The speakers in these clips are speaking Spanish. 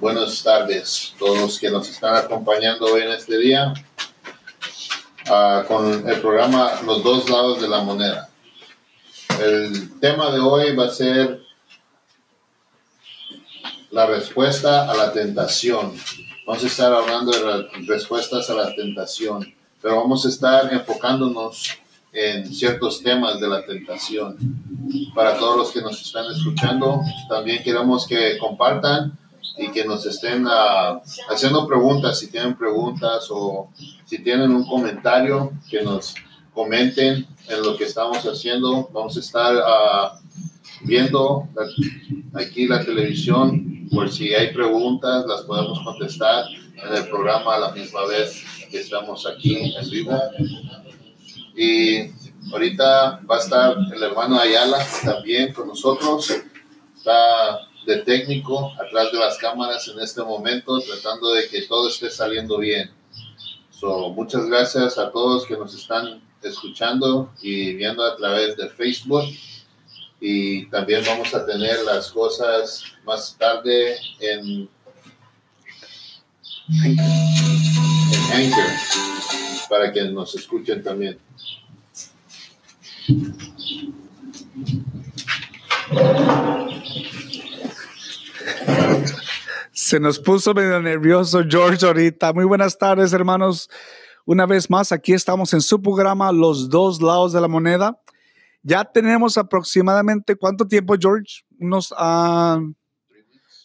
Buenas tardes, todos los que nos están acompañando hoy en este día uh, con el programa Los dos lados de la moneda. El tema de hoy va a ser la respuesta a la tentación. Vamos a estar hablando de respuestas a la tentación, pero vamos a estar enfocándonos en ciertos temas de la tentación. Para todos los que nos están escuchando, también queremos que compartan y que nos estén uh, haciendo preguntas, si tienen preguntas o si tienen un comentario, que nos comenten en lo que estamos haciendo. Vamos a estar uh, viendo aquí la televisión por si hay preguntas, las podemos contestar en el programa a la misma vez que estamos aquí en vivo. Y ahorita va a estar el hermano Ayala también con nosotros. Está de técnico atrás de las cámaras en este momento, tratando de que todo esté saliendo bien. So, muchas gracias a todos que nos están escuchando y viendo a través de Facebook. Y también vamos a tener las cosas más tarde en, en Anchor para que nos escuchen también. Se nos puso medio nervioso George ahorita. Muy buenas tardes, hermanos. Una vez más, aquí estamos en su programa Los dos lados de la moneda. Ya tenemos aproximadamente, ¿cuánto tiempo, George? Unos uh,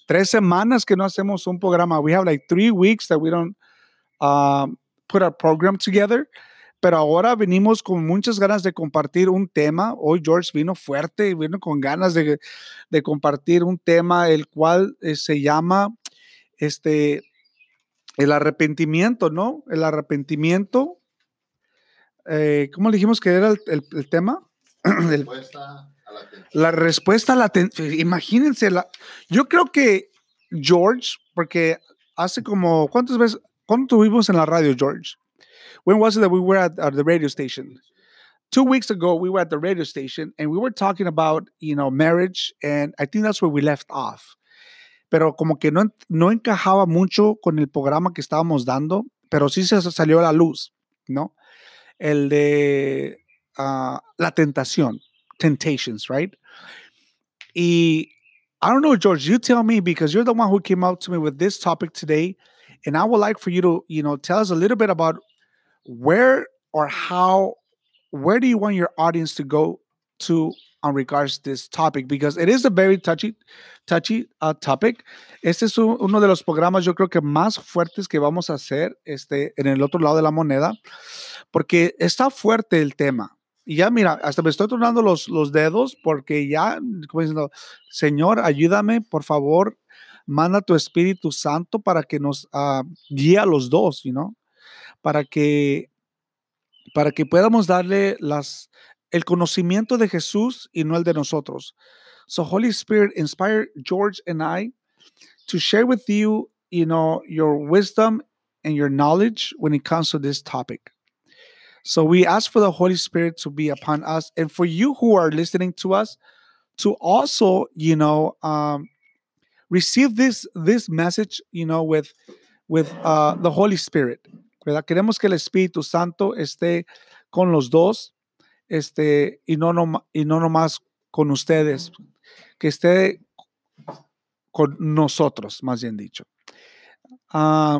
tres semanas que no hacemos un programa. We have like three weeks that we don't uh, put our program together. Pero ahora venimos con muchas ganas de compartir un tema. Hoy George vino fuerte, vino con ganas de, de compartir un tema, el cual eh, se llama este, el arrepentimiento, ¿no? El arrepentimiento. Eh, ¿Cómo dijimos que era el, el, el tema? la respuesta a la Imagínense, la, yo creo que George, porque hace como, ¿cuántas veces, cuánto tuvimos en la radio, George? When was it that we were at, at the radio station? Two weeks ago, we were at the radio station and we were talking about, you know, marriage, and I think that's where we left off. Pero como que no, no encajaba mucho con el programa que estábamos dando, pero sí se salió a la luz, ¿no? El de uh, la tentación, temptations, right? Y I don't know, George, you tell me because you're the one who came out to me with this topic today. And I would like for you to, you know, tell us a little bit about where or how where do you want your audience to go to on regards to this topic because it is a very touchy touchy uh, topic. Este es un, uno de los programas yo creo que más fuertes que vamos a hacer este en el otro lado de la moneda porque está fuerte el tema. Y ya mira hasta me estoy tornando los, los dedos porque ya como diciendo señor ayúdame por favor manda tu Espíritu Santo para que nos uh, guíe a los dos you know para que, para que podamos darle las, el conocimiento de Jesús y no el de nosotros. So Holy Spirit inspired George and I to share with you, you know, your wisdom and your knowledge when it comes to this topic. So we ask for the Holy Spirit to be upon us and for you who are listening to us to also, you know, um, receive this this message, you know, with with uh, the Holy Spirit. ¿Verdad? Queremos que el Espíritu Santo esté con los dos este, y, no no, y no nomás con ustedes, que esté con nosotros, más bien dicho. Uh,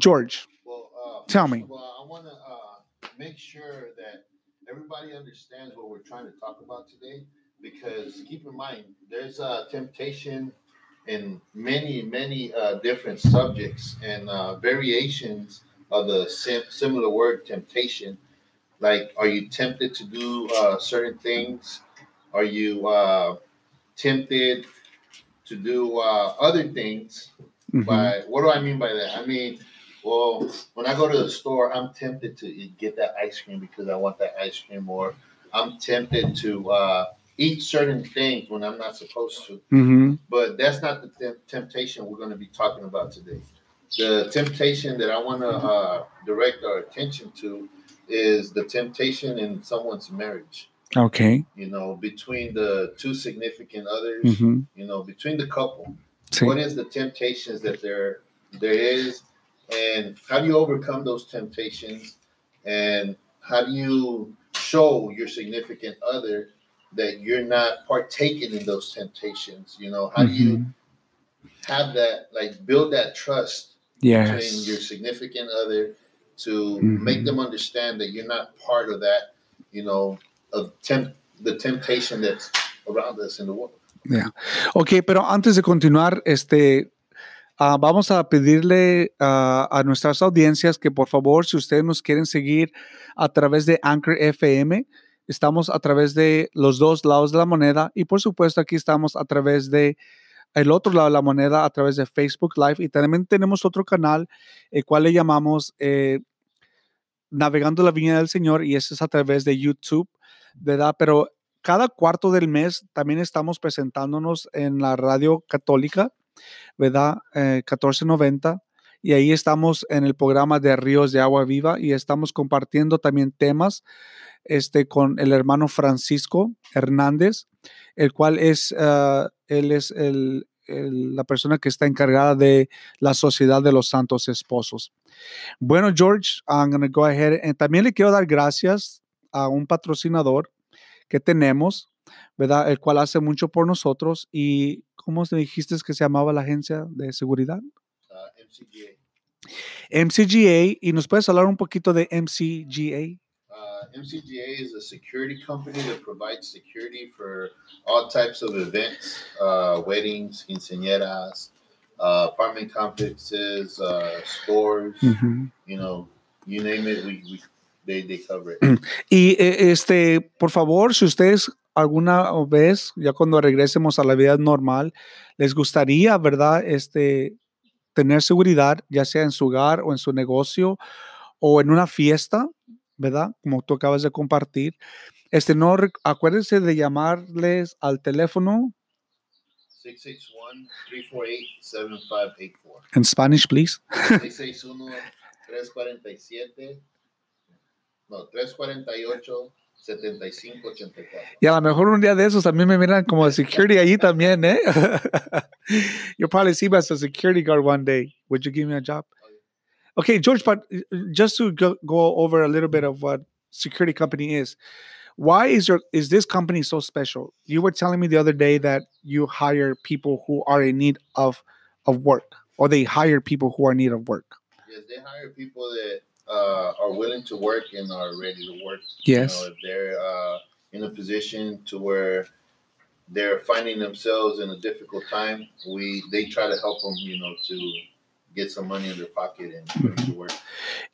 George, well, uh, tell me. Well, I want to uh, make sure that everybody understands what we're trying to talk about today because keep in mind, there's a temptation in many, many uh, different subjects and uh, variations of the sim- similar word temptation. Like, are you tempted to do uh, certain things? Are you uh, tempted to do uh, other things? Mhm. By what do I mean by that? I mean, well, when I go to the store, I'm tempted to get that ice cream because I want that ice cream, or I'm tempted to uh, eat certain things when I'm not supposed to. Mhm. But that's not the temp- temptation we're going to be talking about today. The temptation that I want to uh, direct our attention to is the temptation in someone's marriage. Okay. You know, between the two significant others. Mhm. You know, between the couple. Sí. What is the temptations that there there is, and how do you overcome those temptations, and how do you show your significant other that you're not partaking in those temptations? You know, how do you Mhm. have that like build that trust between your significant other to Mhm. make them understand that you're not part of that, you know, of temp- the temptation that's around us in the world. Yeah. Ok, pero antes de continuar, este, ah, vamos a pedirle ah, a nuestras audiencias que por favor, si ustedes nos quieren seguir a través de Anchor FM, estamos a través de los dos lados de la moneda y por supuesto aquí estamos a través de el otro lado de la moneda a través de Facebook Live y también tenemos otro canal el cual le llamamos eh, Navegando la Viña del Señor y ese es a través de YouTube, ¿verdad? Pero cada cuarto del mes también estamos presentándonos en la radio católica, ¿verdad? Eh, 1490. Y ahí estamos en el programa de Ríos de Agua Viva y estamos compartiendo también temas este, con el hermano Francisco Hernández, el cual es, ah, él es el- el- la persona que está encargada de la Sociedad de los Santos Esposos. Bueno, George, I'm going to go ahead. And también le quiero dar gracias a un patrocinador que tenemos, ¿verdad? El cual hace mucho por nosotros. ¿Y cómo te dijiste que se llamaba la agencia de seguridad? Uh, MCGA. MCGA. ¿Y nos puedes hablar un poquito de MCGA? Uh, MCGA is a security company that provides security for all types of events, uh, weddings, quinceañeras, uh, apartment complexes, uh, stores, Ujú. you know, you name it, we, we they, they cover it. Y eh, este, por favor, si ustedes alguna vez, ya cuando regresemos a la vida normal, les gustaría, ¿verdad? Este, tener seguridad, ya sea en su hogar o en su negocio o en una fiesta, ¿verdad? Como tú acabas de compartir. Este, no, acuérdense de llamarles al teléfono 661-348-7584. en Spanish, please. 661-347, no, 348-7584. Y a lo mejor un día de esos también me miran como security allí también, ¿eh? You'll probably see me as a security guard one day. Would you give me a job? Okay, George, but uh, just to go, go over a little bit of what security company is. Why is your is this company so special? You were telling me the other day that you hire people who are in need of of work, or they hire people who are in need of work. Yes, they hire people that uh, are willing to work and are ready to work. Yes. You know, if they're uh, in a position to where they're finding themselves in a difficult time, we they try to help them, you know, to get some money in their pocket and put it to work.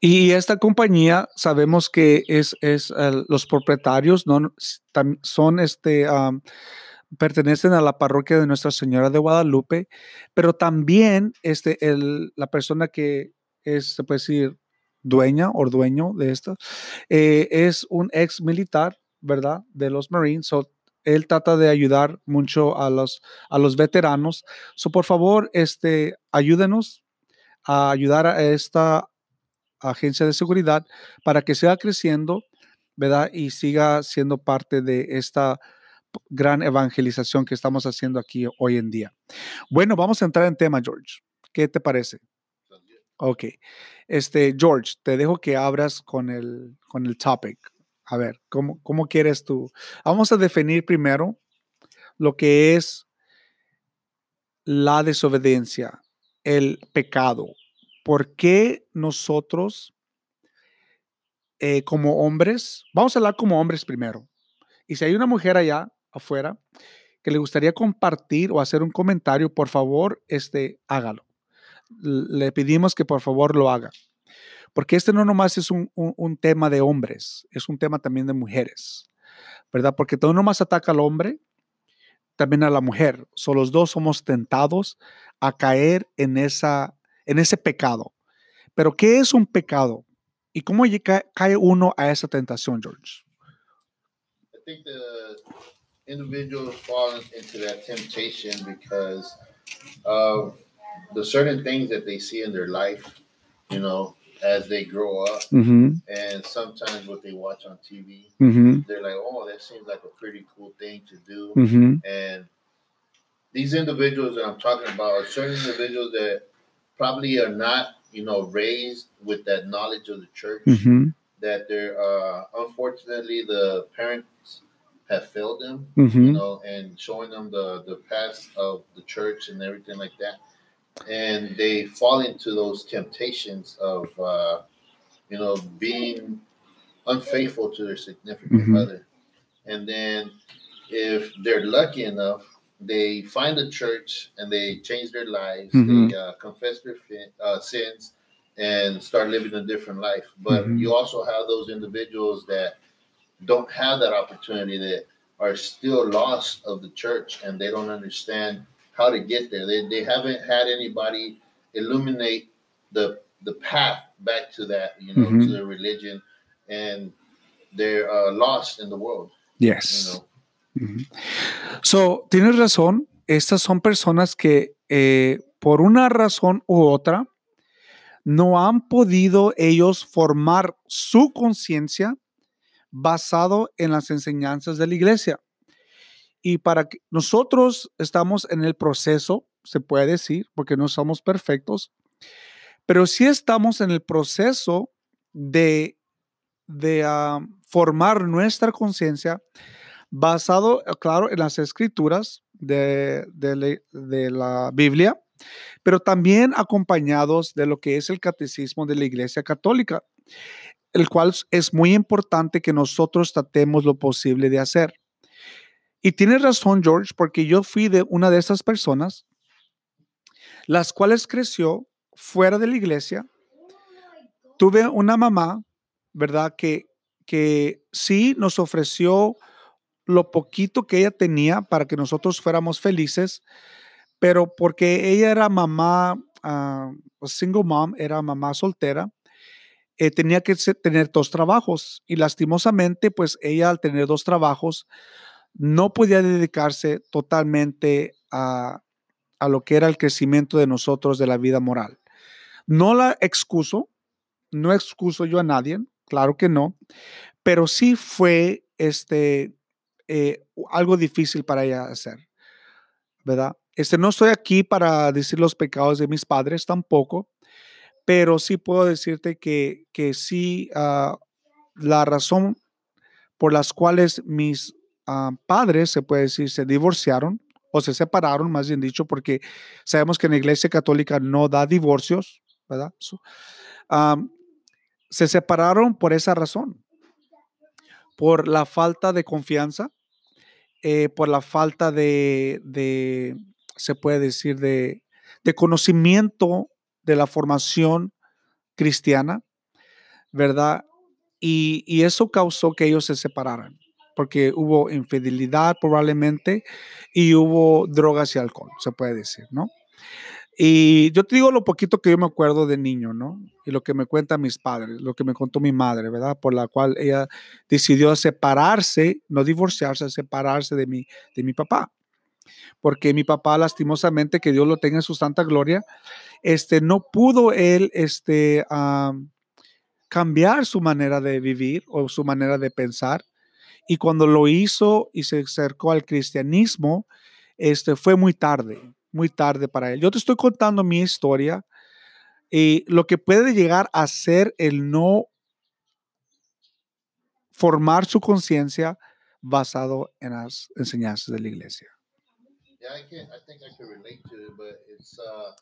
Y esta compañía sabemos que es, es eh, los propietarios no son este am, pertenecen a la parroquia de Nuestra Señora de Guadalupe, pero también este el, la persona que es se puede decir dueña o dueño de esto eh, es un ex militar, ¿verdad? De los Marines. So, él trata de ayudar mucho a los a los veteranos. So, por favor, este ayúdenos a ayudar a esta agencia de seguridad para que siga creciendo, ¿verdad? Y siga siendo parte de esta gran evangelización que estamos haciendo aquí hoy en día. Bueno, vamos a entrar en tema, George. ¿Qué te parece? Ok. Este, George, te dejo que abras con el, con el topic. A ver, ¿cómo, ¿cómo quieres tú? Vamos a definir primero lo que es la desobediencia, el pecado. ¿Por qué nosotros, eh, como hombres, vamos a hablar como hombres primero? Y si hay una mujer allá afuera que le gustaría compartir o hacer un comentario, por favor, este, hágalo. Le pedimos que por favor lo haga. Porque este no nomás es un, un- un tema de hombres, es un tema también de mujeres, ¿verdad? Porque no nomás ataca al hombre, también a la mujer. So, los dos somos tentados a caer en, esa, en ese pecado. Pero, ¿qué es un pecado? ¿Y cómo lle- ca- cae uno a esa tentación, George? I think the individuals fall into that temptation because of the certain things that they see in their life, you know, as they grow up, Ujú, and sometimes what they watch on TV, ujú, mm-hmm. they're like, "Oh, that seems like a pretty cool thing to do," ujú, and these individuals that I'm talking about are certain individuals that probably are not, you know, raised with that knowledge of the church. Ujú, That they're, uh, unfortunately, the parents have failed them, ujú, you know, and showing them the the past of the church and everything like that, and they fall into those temptations of, uh, you know, being unfaithful to their significant Mhm. other, and then if they're lucky enough, they find a church and they change their lives, Mhm. they uh, confess their fin- uh, sins, and start living a different life. But Mhm. you also have those individuals that don't have that opportunity that are still lost of the church and they don't understand how to get there. They, they haven't had anybody illuminate the the path back to that, you know, to the religion, and they're uh, lost in the world. Yes. You know, Ujú. So, tienes razón. Estas son personas que eh, por una razón u otra no han podido ellos formar su conciencia basado en las enseñanzas de la iglesia. Y para que nosotros estamos en el proceso, se puede decir, porque no somos perfectos, pero sí estamos en el proceso de, de ah, formar nuestra conciencia basado, eh, claro, en las escrituras de, de la- Biblia, pero también acompañados de lo que es el catecismo de la Iglesia Católica, el cual es muy importante que nosotros tratemos lo posible de hacer. Y tienes razón, George, porque yo fui de una de esas personas, las cuales creció fuera de la iglesia. Tuve una mamá, ¿verdad? Que, que sí nos ofreció lo poquito que ella tenía para que nosotros fuéramos felices, pero porque ella era mamá, ah, single mom, era mamá soltera, eh, tenía que tener dos trabajos y lastimosamente, pues ella al tener dos trabajos, no podía dedicarse totalmente a, a lo que era el crecimiento de nosotros de la vida moral. No la excuso, no excuso yo a nadie, claro que no, pero sí fue este, eh, algo difícil para ella hacer, ¿verdad? Este, no estoy aquí para decir los pecados de mis padres tampoco, pero sí puedo decirte que, que sí, ah, la razón por las cuales mis ah, padres, se puede decir, se divorciaron o se separaron, más bien dicho, porque sabemos que en la iglesia católica no da divorcios, ¿verdad? Am, se separaron por esa razón, por la falta de confianza, eh, por la falta de, de, se puede decir, de, de conocimiento de la formación cristiana, ¿verdad? Y, y eso causó que ellos se separaran, porque hubo infidelidad probablemente y hubo drogas y alcohol, se puede decir, ¿no? Y yo te digo lo poquito que yo me acuerdo de niño, ¿no? Y lo que me cuentan mis padres, lo que me contó mi madre, ¿verdad? Por la cual ella decidió separarse, no divorciarse, separarse de mi, de mi papá. Porque mi papá, lastimosamente, que Dios lo tenga en su santa gloria, este, no pudo él, este, am, cambiar su manera de vivir o su manera de pensar. Y cuando lo hizo y se acercó al cristianismo, este, fue muy tarde, muy tarde para él. Yo te estoy contando mi historia y lo que puede llegar a ser el no formar su conciencia basado en las enseñanzas de la iglesia. yeah, I can. I think I can relate to it, but it's uh,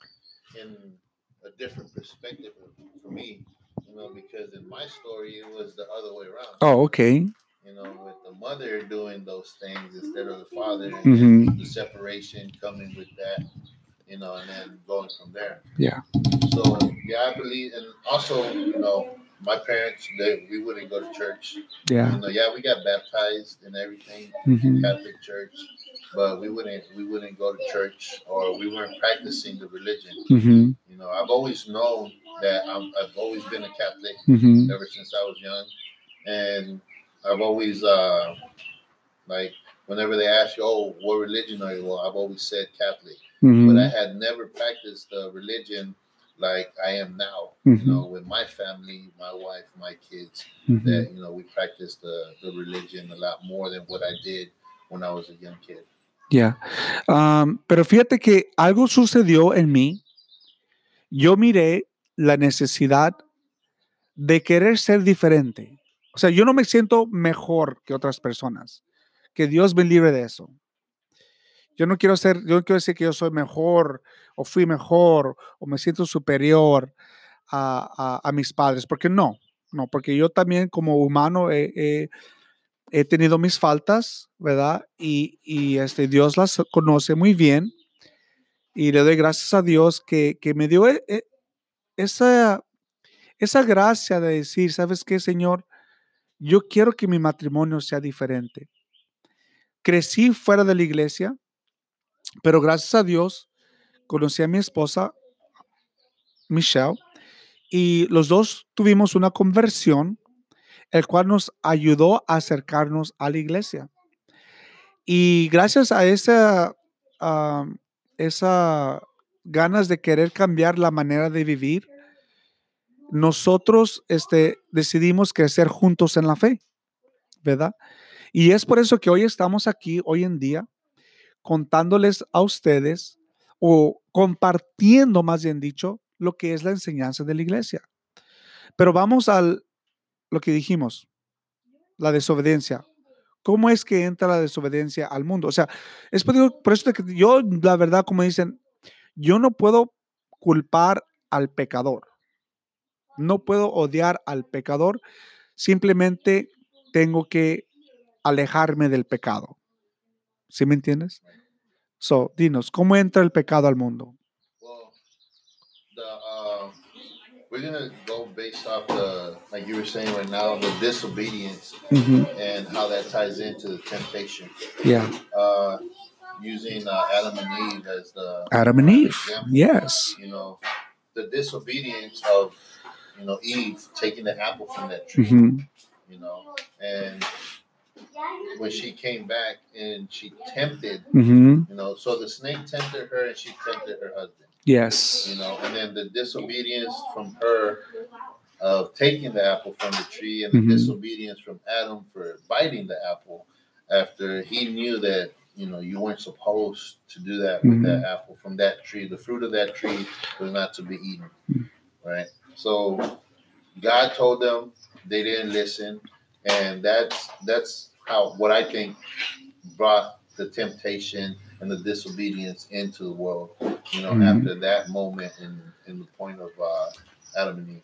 in a different perspective for me. You know, because in my story it was the other way around. Oh, ok. You know, with the mother doing those things instead of the father, and Mhm. then the separation coming with that, you know, and then going from there. Yeah. So yeah, I believe, and also, you know, my parents, they we wouldn't go to church. Yeah. You know, yeah, we got baptized and everything, Mhm. Catholic church, but we wouldn't we wouldn't go to church or we weren't practicing the religion. Mhm. You know, I've always known that I'm, I've always been a Catholic Mhm. ever since I was young, and I've always uh, like whenever they ask you, "Oh, what religion are you?" Well, I've always said Catholic, but I had never practiced the religion like I am now. Mhm. You know, with my family, my wife, my kids, Mhm. that you know we practice the the religion a lot more than what I did when I was a young kid. Yeah, Um, pero fíjate que algo sucedió en mí. Yo miré la necesidad de querer ser diferente. O sea, yo no me siento mejor que otras personas. Que Dios me libre de eso. Yo no quiero ser, yo no quiero decir que yo soy mejor o fui mejor o me siento superior a, mis padres, porque no, no, porque yo también como humano he, he, tenido mis faltas, ¿verdad? Y, y, este, Dios las conoce muy bien y le doy gracias a Dios que, que me dio e, e, esa, esa gracia de decir, ¿sabes qué, Señor? Yo quiero que mi matrimonio sea diferente. Crecí fuera de la iglesia, pero gracias a Dios conocí a mi esposa, Michelle, y los dos tuvimos una conversión, el cual nos ayudó a acercarnos a la iglesia. Y gracias a esa, esa ganas de querer cambiar la manera de vivir, nosotros este, decidimos crecer juntos en la fe, ¿verdad? Y es por eso que hoy estamos aquí, hoy en día, contándoles a ustedes o compartiendo, más bien dicho, lo que es la enseñanza de la iglesia. Pero vamos a lo que dijimos, la desobediencia. ¿Cómo es que entra la desobediencia al mundo? O sea, es por, eso que yo, la verdad, como dicen, yo no puedo culpar al pecador. No puedo odiar al pecador. Simplemente tengo que alejarme del pecado. ¿Sí me entiendes? So, dinos, ¿cómo entra el pecado al mundo? Well, the, uh, we're to go based off the, like you were saying right now, the disobedience and how that ties into the temptation. Yeah. Uh, using uh, Adam and Eve as the Adam and Eve. Example. Yes. You know, the disobedience of, you know, Eve taking the apple from that tree. Mm-hmm. You know, and when she came back and she tempted, mm-hmm. you know, so the snake tempted her and she tempted her husband. Yes. You know, and then the disobedience from her of taking the apple from the tree and the mm-hmm. disobedience from Adam for biting the apple after he knew that you know you weren't supposed to do that with mm-hmm. that apple from that tree the fruit of that tree was not to be eaten mm-hmm. right so god told them they didn't listen and that's that's how what I think brought the temptation and the disobedience into the world. You know, mm-hmm. after that moment in, in the point of uh, Adam and Eve.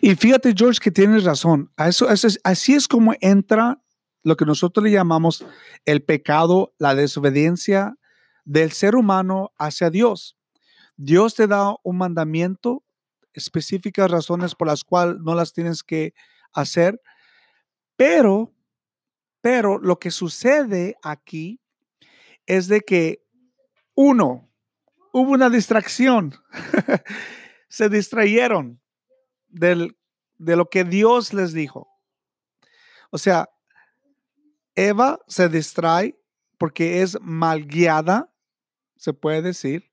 Y fíjate, George, que tienes razón. Eso, eso es, así es como entra lo que nosotros le llamamos el pecado, la desobediencia del ser humano hacia Dios. Dios te da un mandamiento, específicas razones por las cuales no las tienes que hacer, pero pero lo que sucede aquí es de que, uno, hubo una distracción. Se distrayeron del, de lo que Dios les dijo. O sea, Eva se distrae porque es mal guiada, se puede decir,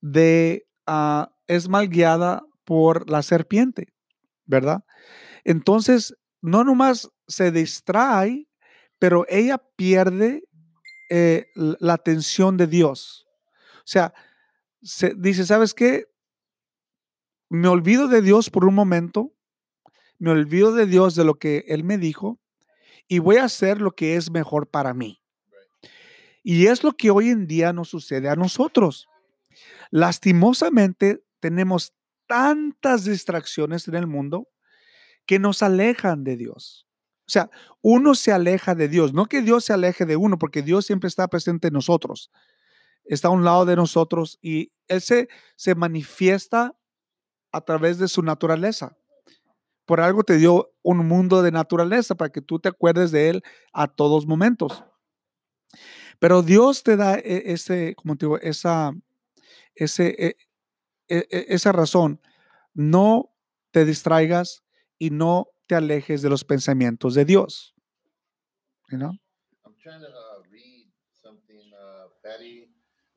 de, uh, es mal guiada por la serpiente, ¿verdad? Entonces, no nomás se distrae, pero ella pierde eh, la atención de Dios. O sea, se, dice, ¿sabes qué? Me olvido de Dios por un momento, me olvido de Dios de lo que Él me dijo y voy a hacer lo que es mejor para mí. Y es lo que hoy en día nos sucede a nosotros. Lastimosamente tenemos tantas distracciones en el mundo que nos alejan de Dios. O sea, uno se aleja de Dios, no que Dios se aleje de uno, porque Dios siempre está presente en nosotros, está a un lado de nosotros y Él se, se manifiesta a través de su naturaleza. Por algo te dio un mundo de naturaleza para que tú te acuerdes de Él a todos momentos. Pero Dios te da e, ese, como te digo, esa, ese, e, esa razón. No te distraigas y no te alejes de los pensamientos de Dios. You know? I'm trying to uh, read something uh, Patty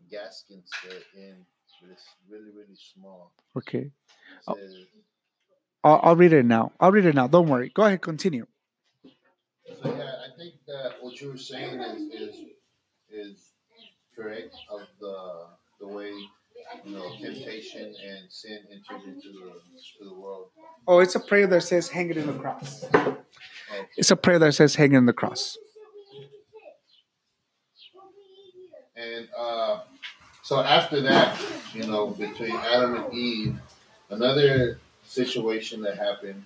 Gaskins said in this really, really small. Okay. I'll, I'll, I'll read it now. I'll read it now. Don't worry. Go ahead. Continue. So yeah, I think that what you were saying is is is correct, of the the way you know temptation and sin entered into the to the world. Oh, it's a prayer that says hang it in the cross. Oh, It's a prayer that says hang it in the cross. And uh, so after that, you know, between Adam and Eve, another situation that happened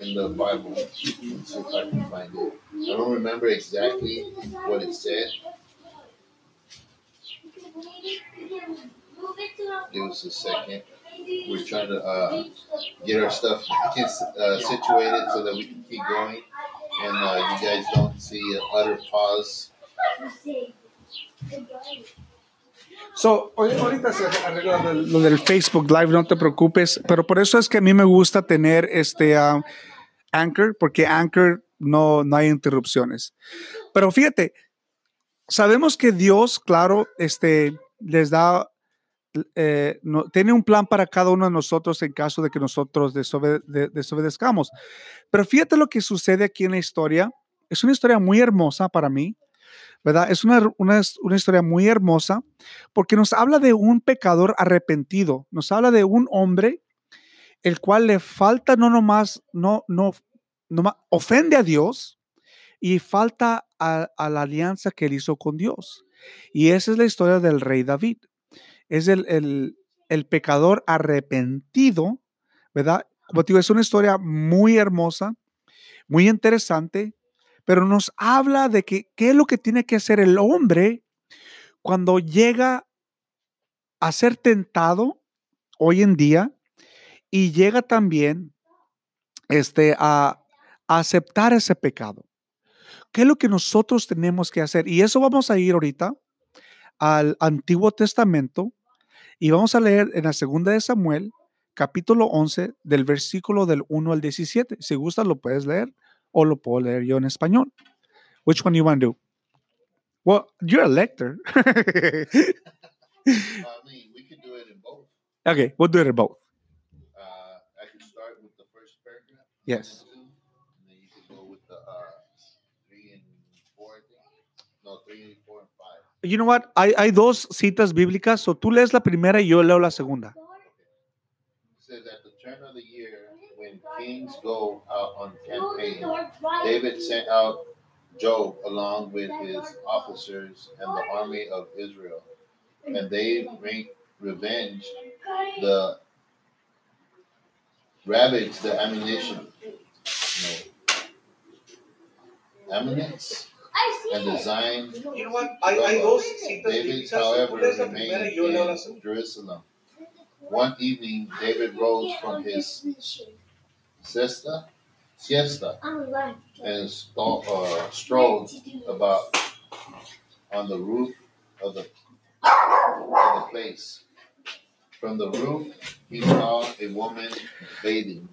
in the Bible. Let's see if I can find it. I don't remember exactly what it said. Give us a second. We're trying to uh, get our stuff uh, situated so that we can keep going, and uh, you guys don't see an utter pause. So, ahor- ahorita se arregla lo del Facebook Live, no te preocupes, pero por eso es que a mí me gusta tener este um, Anchor, porque Anchor no, no hay interrupciones. Pero fíjate, sabemos que Dios, claro, este, les da, eh, no- tiene un plan para cada uno de nosotros en caso de que nosotros desobe- de- desobedezcamos. Pero fíjate lo que sucede aquí en la historia. Es una historia muy hermosa para mí, ¿verdad? Es una, una, una historia muy hermosa porque nos habla de un pecador arrepentido, nos habla de un hombre el cual le falta no nomás, no, no, nomás ofende a Dios y falta a, la alianza que él hizo con Dios. Y esa es la historia del rey David. Es el, el, pecador arrepentido, ¿verdad? Como te digo, es una historia muy hermosa, muy interesante, pero nos habla de que qué es lo que tiene que hacer el hombre cuando llega a ser tentado hoy en día y llega también este, a aceptar ese pecado. ¿Qué es lo que nosotros tenemos que hacer? Y eso vamos a ir ahorita al Antiguo Testamento y vamos a leer en la segunda de Samuel, capítulo 11, del versículo del 1 al 17. Si gustas, lo puedes leer o lo puedo leer yo en español. Which one you want to do? Well, you're a lector. I mean, we could do it in both. okay, we'll do it in both. Uh, I can start with the first paragraph. Yes. You know what? Hay, hay dos citas bíblicas, so tú lees la primera y yo leo la segunda. Says at the turn of the year, when kings go out on campaign, David sent out Job along with his officers and the army of Israel, and they re- revenged the ravaged the ammunition, no, Ammonites, and designed You know what? Hay, hay dos citas David, bíblicas. Tú however, remained primera y yo leo la in. Jerusalem. One evening, David rose from his siesta, siesta and sto- uh, strolled about on the roof of the, of the place. From the roof, he saw a woman bathing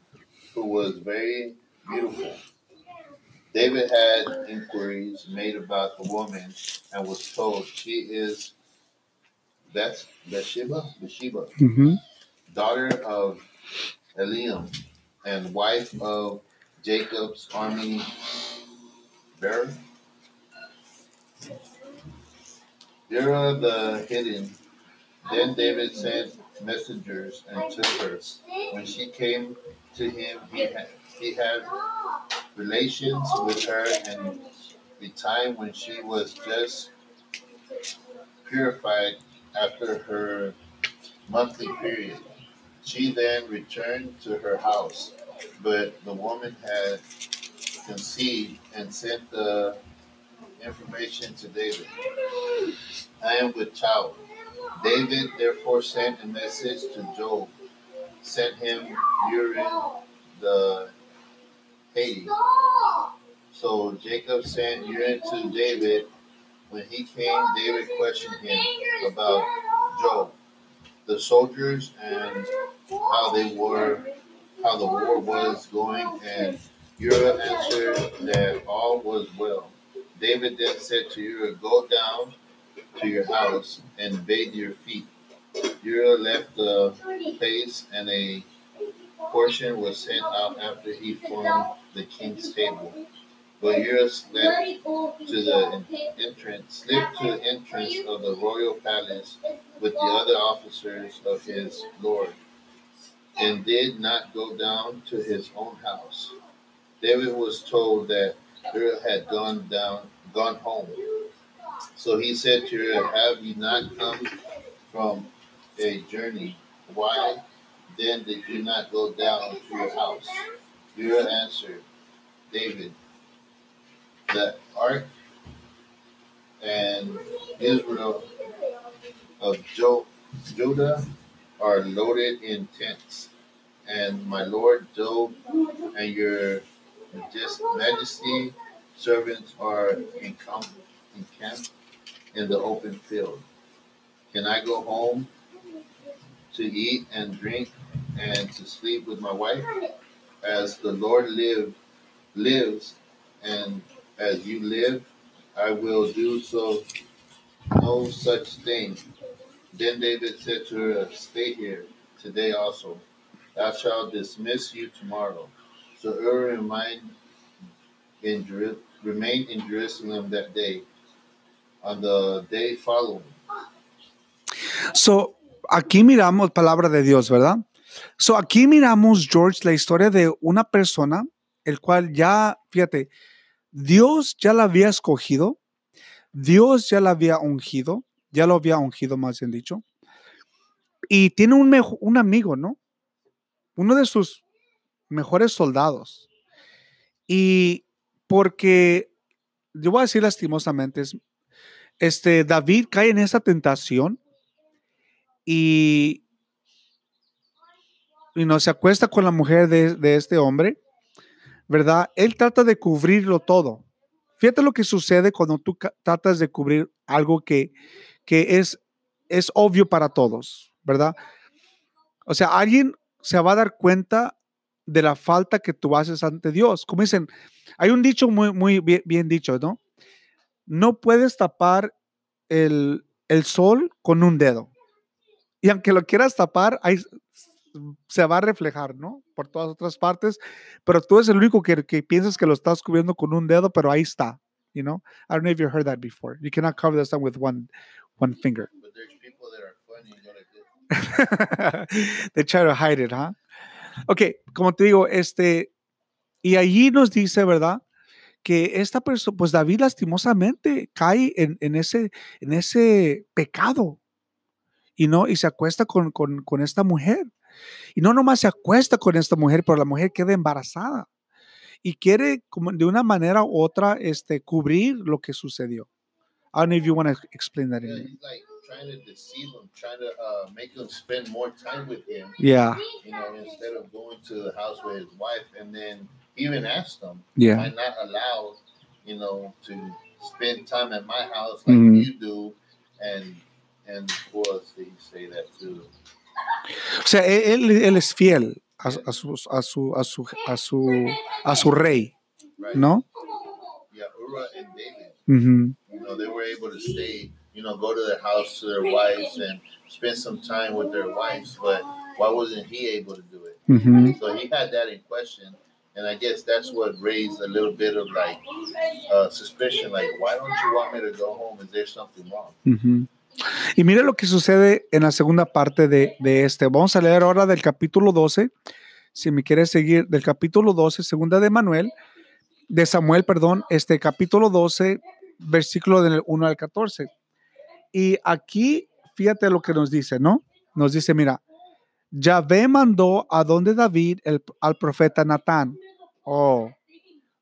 who was very beautiful. David had inquiries made about the woman and was told she is Beth, Bathsheba, Bathsheba, Ujú. daughter of Eliam and wife of Jacob's army bearer. Ura the hidden. Then David sent messengers and took her. When she came to him, he had, he had relations with her, and the time when she was just purified after her monthly period. She then returned to her house, but the woman had conceived and sent the information to David. I am with child. David therefore sent a message to Job, sent him Uriah the Haiti. So Jacob sent Uriah to David. When he came, David questioned him about Job, the soldiers, and how they were, how the war was going, and Uriah answered that all was well. David then said to Uriah, Go down to your house and bathe your feet. Uriah left the place, and a portion was sent out after he formed the king's table. But Uriah slept to the entrance, slipped to the entrance of the royal palace with the other officers of his lord, and did not go down to his own house. David was told that Uriah had gone down, gone home. So he said to Uriah, Have you not come from a journey? Why then did you not go down to your house? Uriah answer, David, the ark and Israel of Jo- Judah are loaded in tents, and my lord Job and your majest- majesty servants are encamp- encamped in the open field. Can I go home to eat and drink and to sleep with my wife? As the Lord live, lives, and as you live, I will do so. No such thing. Then David said to her, Stay here today also. Thou shalt dismiss you tomorrow. So Uriah remained in, remained in Jerusalem that day. On the day following, So, aquí miramos palabra de Dios, ¿verdad? So, aquí miramos, George, la historia de una persona, el cual ya, fíjate, Dios ya la había escogido, Dios ya la había ungido, ya lo había ungido, más bien dicho, y tiene un, un amigo, ¿no? Uno de sus mejores soldados. Y porque, yo voy a decir lastimosamente, es- este, David cae en esa tentación y, y no se acuesta con la mujer de, de este hombre, ¿verdad? Él trata de cubrirlo todo. Fíjate lo que sucede cuando tú tratas de cubrir algo que, que es, es obvio para todos, ¿verdad? O sea, alguien se va a dar cuenta de la falta que tú haces ante Dios. Como dicen, hay un dicho muy, muy bien, bien dicho, ¿no? No puedes tapar el, el sol con un dedo. Y aunque lo quieras tapar, s- se va a reflejar, ¿no? Por todas otras partes, pero tú eres el único que, que piensas que lo estás cubriendo con un dedo, pero ahí está, you know? I don't know if you heard that before. You cannot cover the sun with one, one finger. but there's people that are funny. They try to hide it, huh? Ok, como te digo, este, y allí nos dice, ¿verdad? Que esta persona, pues David lastimosamente cae en, en ese, en ese pecado, y no, y se acuesta con, con, con esta mujer. Y no nomás se acuesta con esta mujer, pero la mujer queda embarazada y quiere como de una manera u otra este, cubrir lo que sucedió. I don't know if you want to explain that. Yeah, In he's like trying to deceive him, trying to uh, make him spend more time with him. yeah, you know, instead of going to the house with his wife, and then he even asked them, yeah, "Am I not allowed, you know, to spend time at my house like Mhm. you do?" And and did he say that to? O sea, él, él es fiel a, a su, a, su, a, su, a, su, a su rey, ¿no? Yeah, Ura and David. Ujú. You know, they were able to stay. You know, go to their house to their wives and spend some time with their wives. But why wasn't he able to do it? Ujú. So he had that in question. And I guess that's what raised a little bit of like uh, suspicion, like, why don't you want me to go home? Is there something wrong? Ujú. Y mire lo que sucede en la segunda parte de, de este. Vamos a leer ahora del capítulo 12. Si me quieres seguir, del capítulo 12, segunda de Manuel, de Samuel, perdón, este capítulo 12, versículo del 1 al 14. Y aquí, fíjate lo que nos dice, ¿no? Nos dice, mira, Yahvé mandó a donde David el- al profeta Natán. Oh,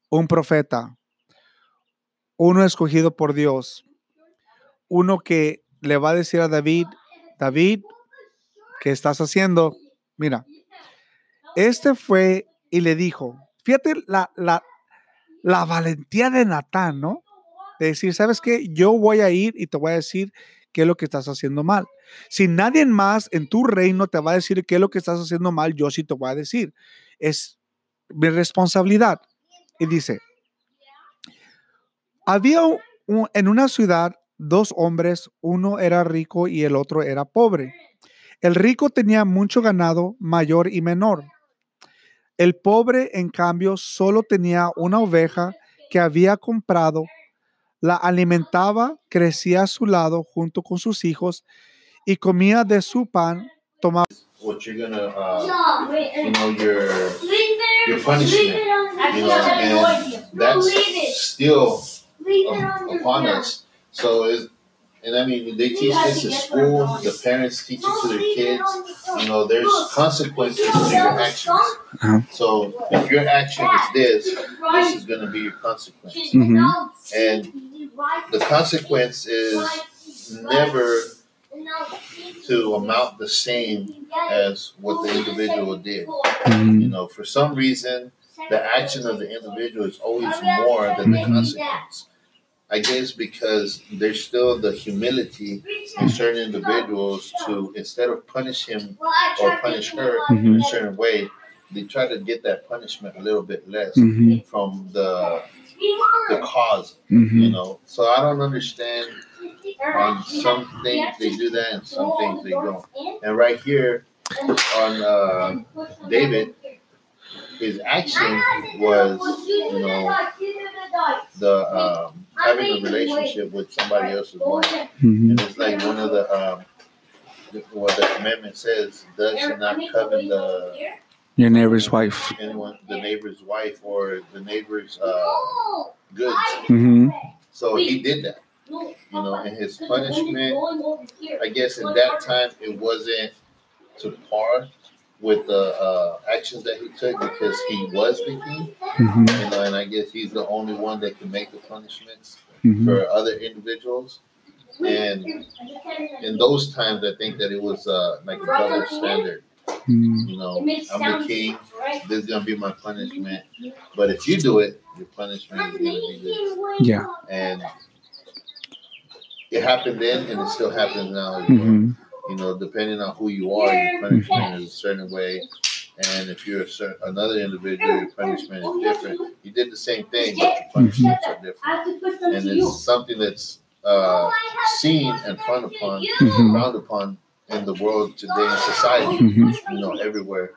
un profeta. Uno escogido por Dios. Uno que le va a decir a David, David, ¿qué estás haciendo? Mira, este fue y le dijo, fíjate la, la, valentía de Natán, ¿no? De decir, ¿sabes qué? Yo voy a ir y te voy a decir qué es lo que estás haciendo mal. Si nadie más en tu reino te va a decir qué es lo que estás haciendo mal, yo sí te voy a decir. Es mi responsabilidad. Y dice, había un- en una ciudad dos hombres, uno era rico y el otro era pobre. El rico tenía mucho ganado, mayor y menor. El pobre, en cambio, solo tenía una oveja que había comprado, la alimentaba, crecía a su lado junto con sus hijos y comía de su pan, tomaba what you're gonna, uh, you know, your your punishment, you know, and that's still upon us. So it's, and I mean, they teach this in school. The parents teach it to their kids. You know, there's consequences to your actions. Uh-huh. So if your action is this, this is gonna be your consequence. Mhm. And the consequence is never to amount the same as what the individual did. Mhm. You know, for some reason, the action of the individual is always more than the consequence. I guess because there's still the humility in certain individuals to instead of punish him or punish her in a certain way, they try to get that punishment a little bit less Mhm. from the the cause. Mhm. You know, so I don't understand. On some things they do that, and some things they don't. And right here on uh, David, his action was, you know, the um, having a relationship with somebody else's wife. Mhm. And it's like one of the um, what the commandment says: "Thou shalt not covet the Your neighbor's wife. anyone, the neighbor's wife or the neighbor's uh, goods." Mhm. So he did that. You know, and his punishment, I guess in that time it wasn't to par with the uh, actions that he took because he was the king. Mhm. You know, and I guess he's the only one that can make the punishments Mhm. for other individuals. And in those times, I think that it was uh, like a double standard. Mhm. You know, I'm the king. This is gonna be my punishment. But if you do it, your punishment is gonna be this. Yeah. And it happened then, and it still happens now. As well. You know, depending on who you are, your punishment is a certain way. And if you're a certain, another individual, your punishment is different. You did the same thing, but your punishments are different. And it's something that's uh, seen and frowned upon, frowned upon in the world today in society. Mhm. You know, everywhere.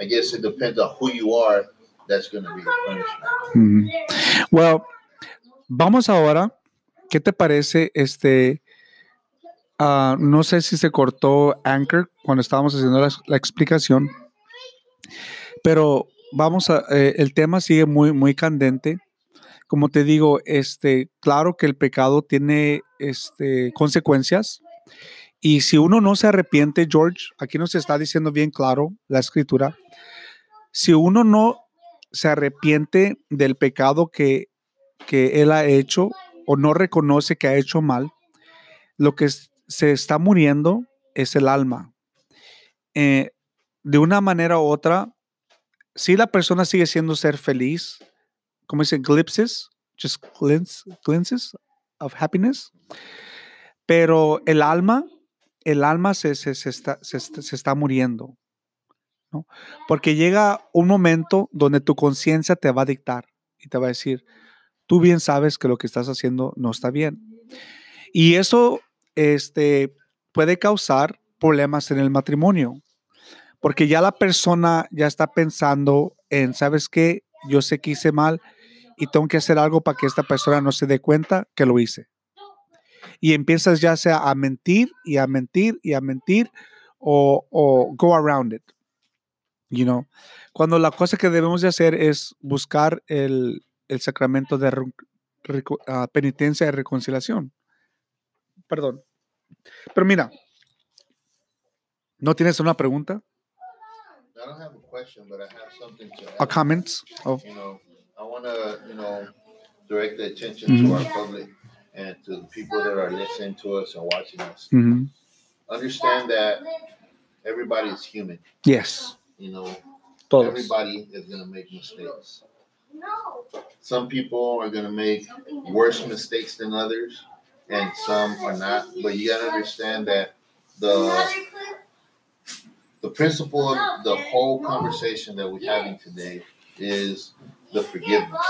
I guess it depends on who you are. That's going to be your punishment. Mhm. Well, vamos ahora. ¿Qué te parece este? Ah, no sé si se cortó Anchor cuando estábamos haciendo la, explicación, pero vamos a. eh, el tema sigue muy, muy candente. Como te digo, este, claro que el pecado tiene este, consecuencias. Y si uno no se arrepiente, George, aquí nos está diciendo bien claro la escritura, si uno no se arrepiente del pecado que, que él ha hecho o no reconoce que ha hecho mal, lo que es- se está muriendo es el alma. Eh, de una manera u otra, si la persona sigue siendo ser feliz, como dicen, glimpses, just glimpse- glimpses of happiness, pero el alma, el alma se, se- se está- se está muriendo. ¿no? Porque llega un momento donde tu conciencia te va a dictar y te va a decir, tú bien sabes que lo que estás haciendo no está bien. Y eso este, puede causar problemas en el matrimonio, porque ya la persona ya está pensando en, ¿sabes qué? Yo sé que hice mal y tengo que hacer algo para que esta persona no se dé cuenta que lo hice. Y empiezas ya sea a mentir y a mentir y a mentir o, o go around it. You know, cuando la cosa que debemos de hacer es buscar el, el sacramento de ah, penitencia y reconciliación. Perdón. Pero mira, ¿no tienes una pregunta? I don't have a question, but I have something to ¿A comments? Oh, you know, I want to, you know, direct the attention Mhm. to our public and to the people that are listening to us and watching us. mhm. Understand that everybody is human. Yes. You know, Todos. everybody is going to make mistakes. No. Some people are going to make worse mistakes than others, and some are not. But you got to understand that the the principle of the whole conversation that we're having today is the forgiveness.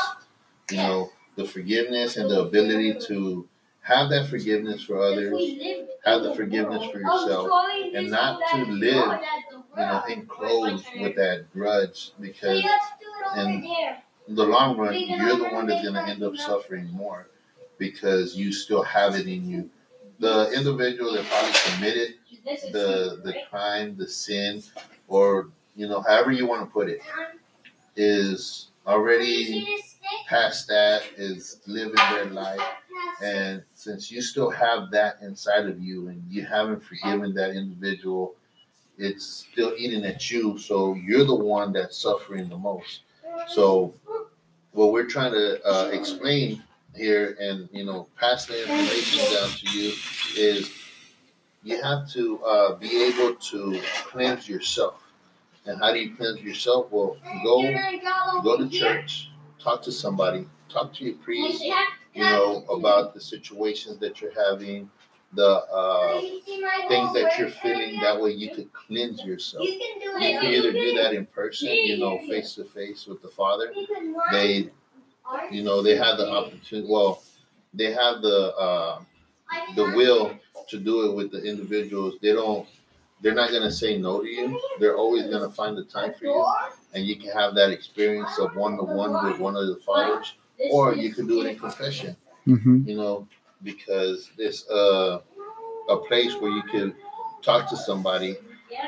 You know, the forgiveness and the ability to have that forgiveness for others, have the forgiveness for yourself, and not to live, you know, enclosed with that grudge because in the long run, you're the one that's going to end up suffering more because you still have it in you. The individual that probably committed the the crime, the sin, or you know, however you want to put it, is already past that, is living their life. And since you still have that inside of you and you haven't forgiven that individual, it's still eating at you. So you're the one that's suffering the most. So what we're trying to uh, explain here and you know pass the information down to you is you have to uh, be able to cleanse yourself. And how do you cleanse yourself? Well, go go to church, talk to somebody, talk to your priest, you know, about the situations that you're having, the uh, things that you're feeling. That way, you could cleanse yourself. You can either do that in person, you know, face to face with the Father. They, you know, they have the opportunity. Well, they have the uh, the will to do it with the individuals. They don't. They're not gonna say no to you. They're always gonna find the time for you, and you can have that experience of one to one with one of the fathers, or you can do it in confession. Mhm. You know, because it's uh, a place where you can talk to somebody.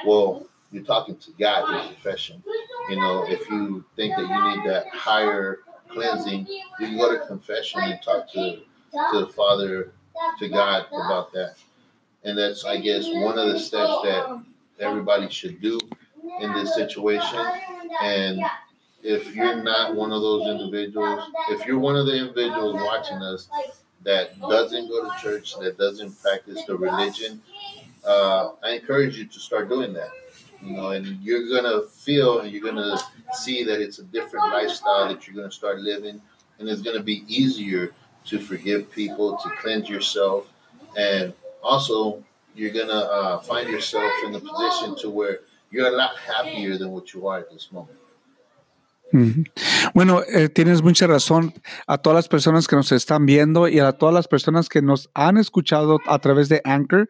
Well, you're talking to God in confession. You know, if you think that you need that higher cleansing, you can go to confession and talk to to the Father, to God about that. And that's, I guess, one of the steps that everybody should do in this situation. And if you're not one of those individuals, if you're one of the individuals watching us that doesn't go to church, that doesn't practice the religion, uh, I encourage you to start doing that. You know, and you're gonna feel and you're gonna see that it's a different lifestyle that you're gonna start living, and it's gonna be easier to forgive people, to cleanse yourself, and also you're gonna uh, find yourself in the position to where you're a lot happier than what you are at this moment. Bueno, eh, tienes mucha razón a todas las personas que nos están viendo y a todas las personas que nos han escuchado a través de Anchor.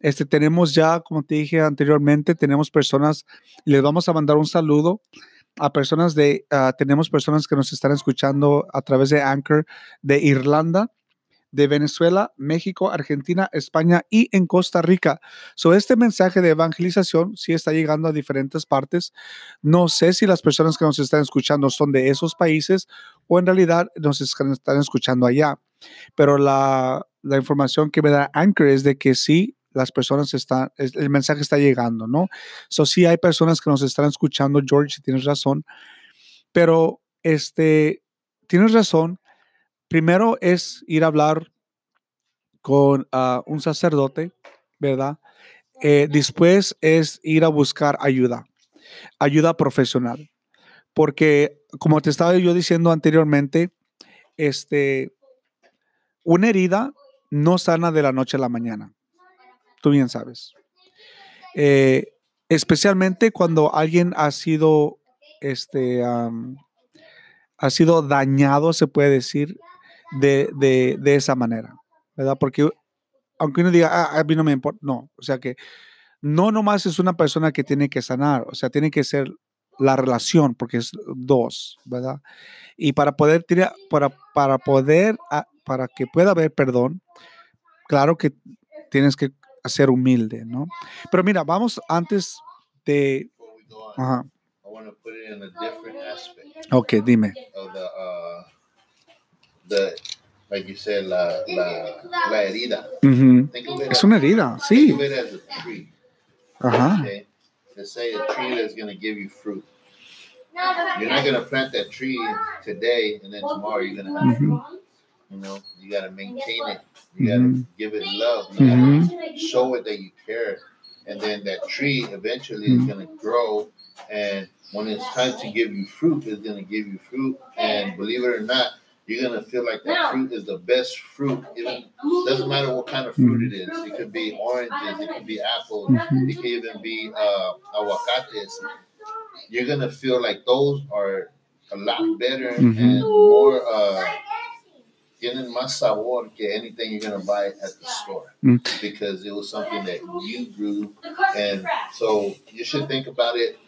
Este, tenemos ya, como te dije anteriormente, tenemos personas, les vamos a mandar un saludo a personas de, ah, tenemos personas que nos están escuchando a través de Anchor de Irlanda, de Venezuela, México, Argentina, España y en Costa Rica. So, este mensaje de evangelización sí está llegando a diferentes partes. No sé si las personas que nos están escuchando son de esos países o en realidad nos están escuchando allá. Pero la, la información que me da Anchor es de que sí, las personas están, es- el mensaje está llegando, ¿no? So, sí hay personas que nos están escuchando, George, tienes razón. Pero, este, tienes razón. Primero es ir a hablar con ah, un sacerdote, ¿verdad? Eh, después es ir a buscar ayuda, ayuda profesional. Porque, como te estaba yo diciendo anteriormente, este, una herida no sana de la noche a la mañana. Tú bien sabes. Eh, especialmente cuando alguien ha sido, este, ha sido dañado, se puede decir, de, de- de esa manera, ¿verdad? Porque aunque uno diga, "Ah, a mí no me importa, no, o sea que no nomás es una persona que tiene que sanar, o sea, tiene que ser la relación, porque es dos, ¿verdad? Y para poder, para, para poder, ah, para que pueda haber perdón, claro que tienes que ser humilde, ¿no? Pero mira, vamos antes de, ajá, to a ok, dime. uh, like you said, la, la, la herida. Think of it Es una herida, think sí, of it as a tree. ajá, Okay, let's say a tree that's going to give you fruit. You're not going to plant that tree today and then tomorrow you're going to have fruit. You know, you got to maintain it. You got to Mhm. give it love. You got to Mhm. show it that you care, and then that tree eventually is Mhm. going to grow. And when it's time to give you fruit, it's going to give you fruit. And believe it or not, you're going to feel like that fruit is the best fruit. Even doesn't matter what kind of fruit it is. It could be oranges. It could be apples. Mhm. It could even be uh, aguacates. You're gonna feel like those are a lot better and more uh, tienen más sabor que anything you're gonna buy at the store. Mm. because it was something that you grew, and so you should think about it.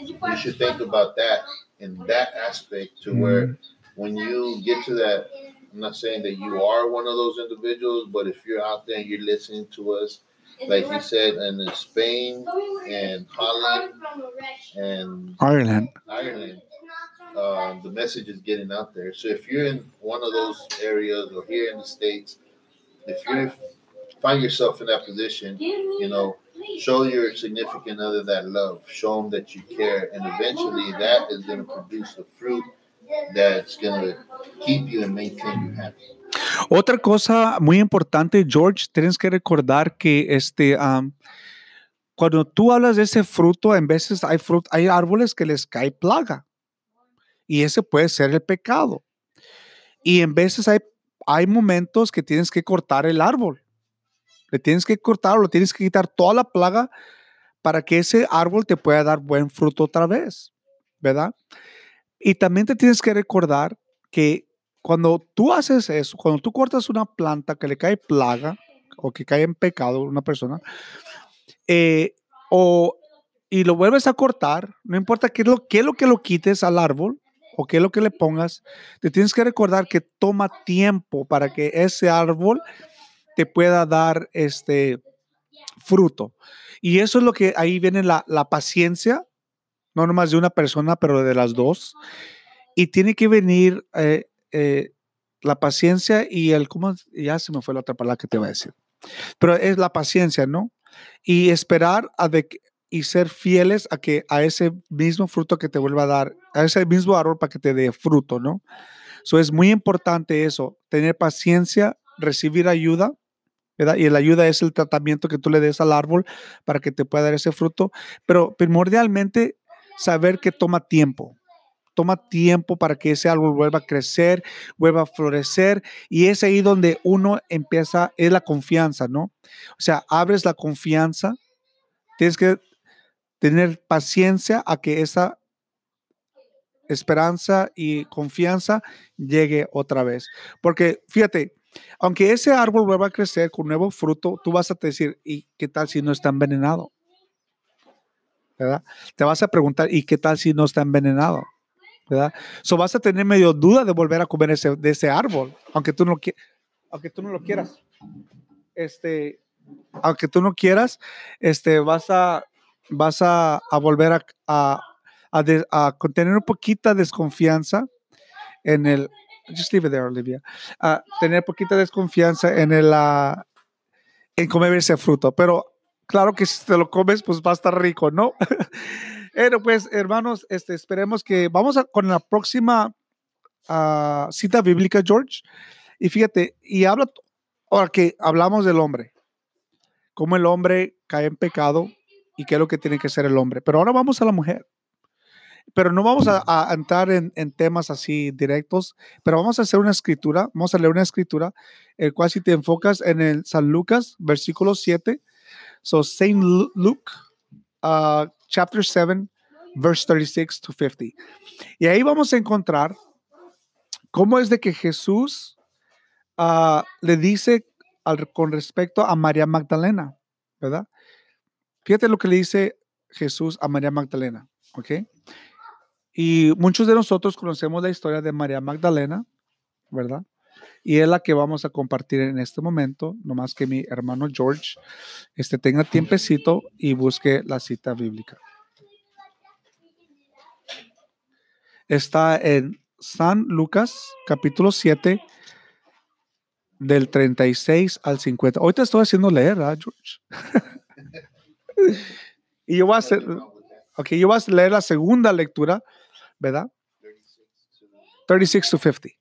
You should think about that in that aspect to where when you get to that I'm not saying that you are one of those individuals, but if you're out there and you're listening to us, like you said, and in Spain and Holland and Ireland. Ireland, uh, the message is getting out there. So if you're in one of those areas or here in the States, if you find yourself in that position, you know, show your significant other that love. Show them that you care. And eventually that is going to produce a fruit that's going to keep you and maintain you happy. Otra cosa muy importante, George, tienes que recordar que este, am, cuando tú hablas de ese fruto, en veces hay, frut- hay árboles que les cae plaga. Y ese puede ser el pecado. Y en veces hay, hay momentos que tienes que cortar el árbol. Le tienes que cortar o le tienes que quitar toda la plaga para que ese árbol te pueda dar buen fruto otra vez, ¿verdad? Y también te tienes que recordar que cuando tú haces eso, cuando tú cortas una planta que le cae plaga o que cae en pecado una persona, eh, o, y lo vuelves a cortar, no importa qué es, lo, qué es lo que lo quites al árbol o qué es lo que le pongas, te tienes que recordar que toma tiempo para que ese árbol te pueda dar este fruto. Y eso es lo que ahí viene la, la paciencia, no nomás de una persona, pero de las dos. Y tiene que venir eh, eh, la paciencia y el, ¿cómo? Ya se me fue la otra palabra que te iba a decir. Pero es la paciencia, ¿no? Y esperar a de y ser fieles a que a ese mismo fruto que te vuelva a dar, a ese mismo árbol para que te dé fruto, ¿no? So es muy importante eso, tener paciencia, recibir ayuda, ¿verdad? Y la ayuda es el tratamiento que tú le des al árbol para que te pueda dar ese fruto, pero primordialmente saber que toma tiempo. Toma tiempo para que ese árbol vuelva a crecer, vuelva a florecer. Y es ahí donde uno empieza, es la confianza, ¿no? O sea, abres la confianza. Tienes que tener paciencia a que esa esperanza y confianza llegue otra vez. Porque fíjate, aunque ese árbol vuelva a crecer con nuevo fruto, tú vas a decir, ¿y qué tal si no está envenenado? ¿Verdad? Te vas a preguntar, ¿y qué tal si no está envenenado? ¿Verdad? So vas a tener medio duda de volver a comer ese, de ese árbol, aunque tú no, aunque tú no lo quieras. Este, aunque tú no quieras, este, vas a, vas a, volver a, a, tener un poquita desconfianza en el, just leave it there, Olivia, a tener poquita desconfianza en el, ah, en comer ese fruto, pero claro que si te lo comes, pues va a estar rico, ¿no? Pero pues, hermanos, este, esperemos que vamos a, con la próxima ah, cita bíblica, George. Y fíjate, y habla, ahora que hablamos del hombre, cómo el hombre cae en pecado y qué es lo que tiene que ser el hombre. Pero ahora vamos a la mujer. Pero no vamos a, a entrar en, en temas así directos, pero vamos a hacer una escritura, vamos a leer una escritura, el cual si te enfocas en el San Lucas, versículo 7, so Saint Lu- Luke, uh, chapter 7, verse 36 to 50. Y ahí vamos a encontrar cómo es de que Jesús ah, le dice al- con respecto a María Magdalena, ¿verdad? Fíjate lo que le dice Jesús a María Magdalena, ¿ok? Y muchos de nosotros conocemos la historia de María Magdalena, ¿verdad? Y es la que vamos a compartir en este momento, nomás que mi hermano George este, tenga tiempecito y busque la cita bíblica. Está en San Lucas, capítulo 7, del 36 al 50. Hoy te estoy haciendo leer, ¿verdad, George? y yo voy a hacer, ok, yo voy a leer la segunda lectura, ¿verdad? 36 to 50.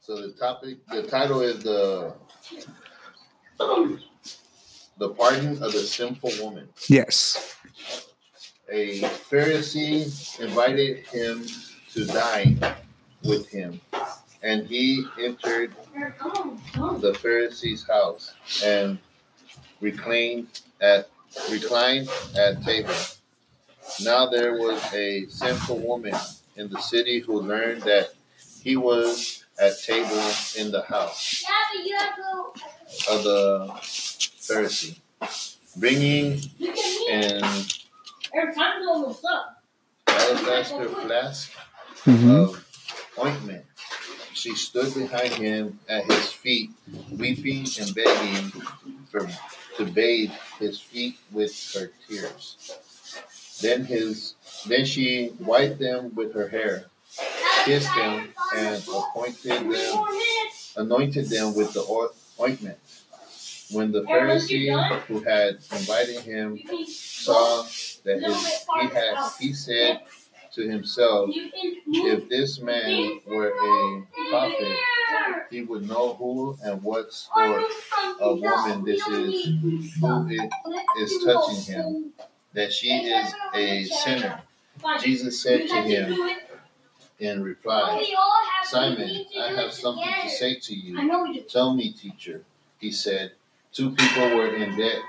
So the topic, the title is the the pardon of the sinful woman. Yes. A Pharisee invited him to dine with him, and he entered the Pharisee's house and reclined at reclined at table. Now there was a sinful woman in the city who learned that he was at table in the house of the Pharisee. bringing You can leave. an Every time it's almost up. alabaster flask Mhm. of ointment. She stood behind him at his feet, weeping and begging for to bathe his feet with her tears. Then his then she wiped them with her hair, kissed them, and appointed them, anointed them with the ointment. When the Pharisee who had invited him saw that his, he had, he said to himself, you can move. if this man were a prophet, he would know who and what sort of woman this is who is, is touching him, that she is a sinner. Jesus said to him in reply, Simon, I have something to say to you. know we do. Tell me, teacher. He said, Two people were in debt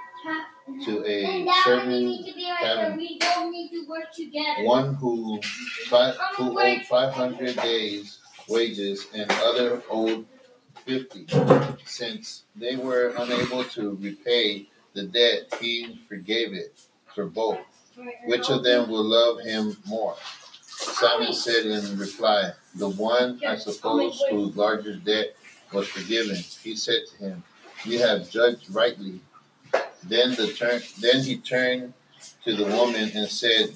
to a certain cabinet. We don't need to work together. One who, fi- who owed 500 days' wages and other owed 50. Since they were unable to repay the debt, he forgave it for both. Which of them will love him more? Simon said in reply, The one, I suppose, whose largest debt was forgiven. He said to him, You have judged rightly. Then the turn then he turned to the woman and said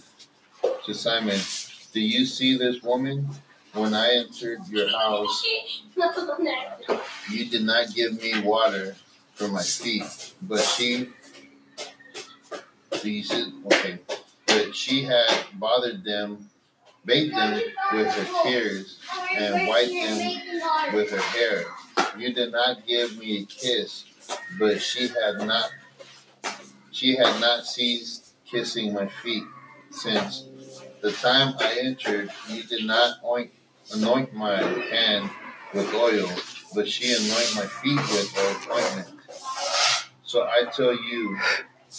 to Simon, Do you see this woman? When I entered your house, you did not give me water for my feet, but she you see okay. But she had bothered them, bathed them with her tears, and wiped them with her hair. You did not give me a kiss, but she had not she had not ceased kissing my feet since the time I entered. You did not oint, anoint my hand with oil, but she anointed my feet with her ointment. So I tell you,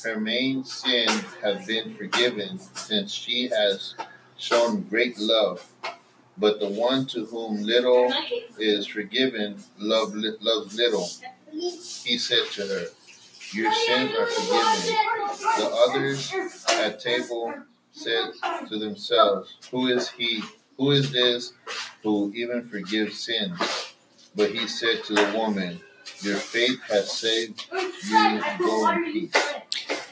her main sin have been forgiven, since she has shown great love. But the one to whom little is forgiven love loves little. He said to her, Your sins are forgiven. The others at table said to themselves, Who is he? Who is this who even forgives sins? But he said to the woman, Your faith has saved you. Go in peace.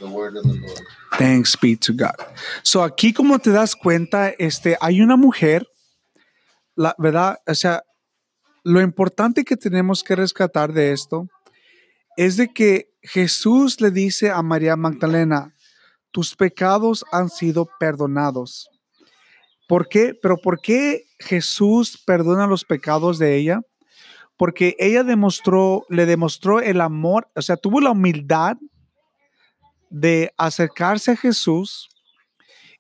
The word of the Lord. Thanks be to God. So aquí como te das cuenta, este, hay una mujer, la verdad, o sea, lo importante que tenemos que rescatar de esto es de que Jesús le dice a María Magdalena, tus pecados han sido perdonados. ¿Por qué? Pero ¿por qué Jesús perdona los pecados de ella? Porque ella demostró, le demostró el amor, o sea, tuvo la humildad de acercarse a Jesús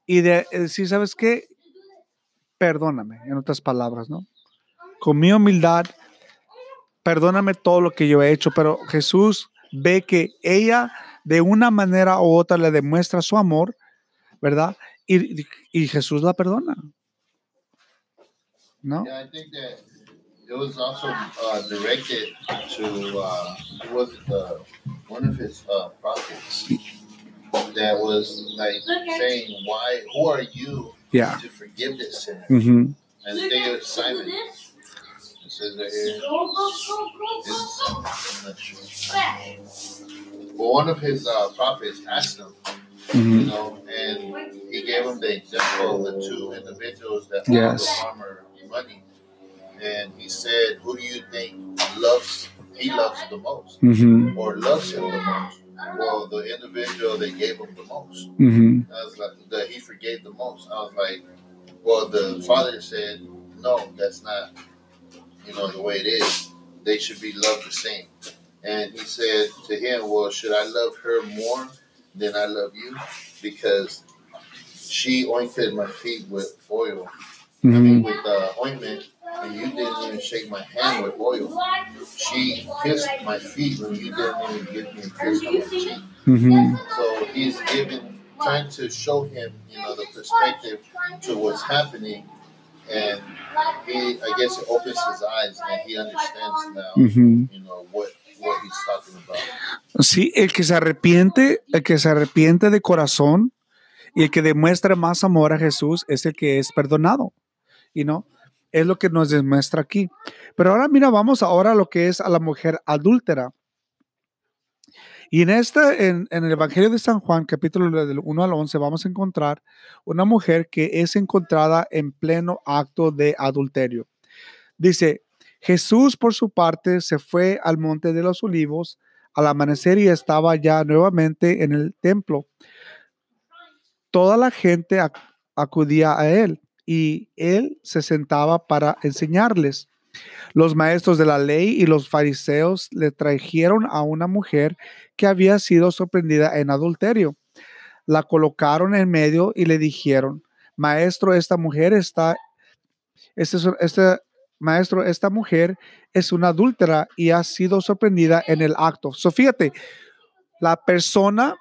y de decir, ¿sabes qué? Perdóname, en otras palabras, ¿no? Con mi humildad, perdóname todo lo que yo he hecho, pero Jesús ve que ella de una manera u otra le demuestra su amor, ¿verdad? Y, y Jesús la perdona. ¿No? Yeah, I think that it was also uh, directed to uh, who was it, uh, one of his uh, prophets that was like saying, "Why? Who are you Yeah. to forgive this sin?" Ujú. And it was Simon. It says right here. It's, I'm not sure. Well, one of his uh, prophets asked him, you mm-hmm. know, and he gave him the example of the two individuals that Yes. the farmer money. And he said, Who do you think loves he loves the most? Ujú. Or loves him the most? Well, the individual that gave him the most. Ujú. I was like, that he forgave the most. I was like, Well, the father said, No, that's not you know the way it is. They should be loved the same. And he said to him, Well, should I love her more than I love you? Because she ointed my feet with oil. I mean with uh, ointment and you didn't even shake my hand with oil. She kissed my feet when you didn't even give me a kiss on my cheek. Ujú. So he's giving, trying to show him, you know, the perspective to what's happening, and he, I guess, it opens his eyes and he understands now, Ujú. you know, what what he's talking about. Sí, el que se arrepiente, el que se arrepiente de corazón y el que demuestra más amor a Jesús es el que es perdonado. Y no, es lo que nos demuestra aquí. Pero ahora mira, vamos ahora a lo que es a la mujer adúltera. Y en este, en, el Evangelio de San Juan, capítulo del 1 al 11, vamos a encontrar una mujer que es encontrada en pleno acto de adulterio. Dice, Jesús por su parte se fue al monte de los olivos al amanecer y estaba ya nuevamente en el templo. Toda la gente ac- acudía a él y él se sentaba para enseñarles. Los maestros de la ley y los fariseos le trajeron a una mujer que había sido sorprendida en adulterio. La colocaron en medio y le dijeron, maestro, esta mujer está, este, es- este maestro, esta mujer es una adúltera y ha sido sorprendida en el acto. So, fíjate, la persona,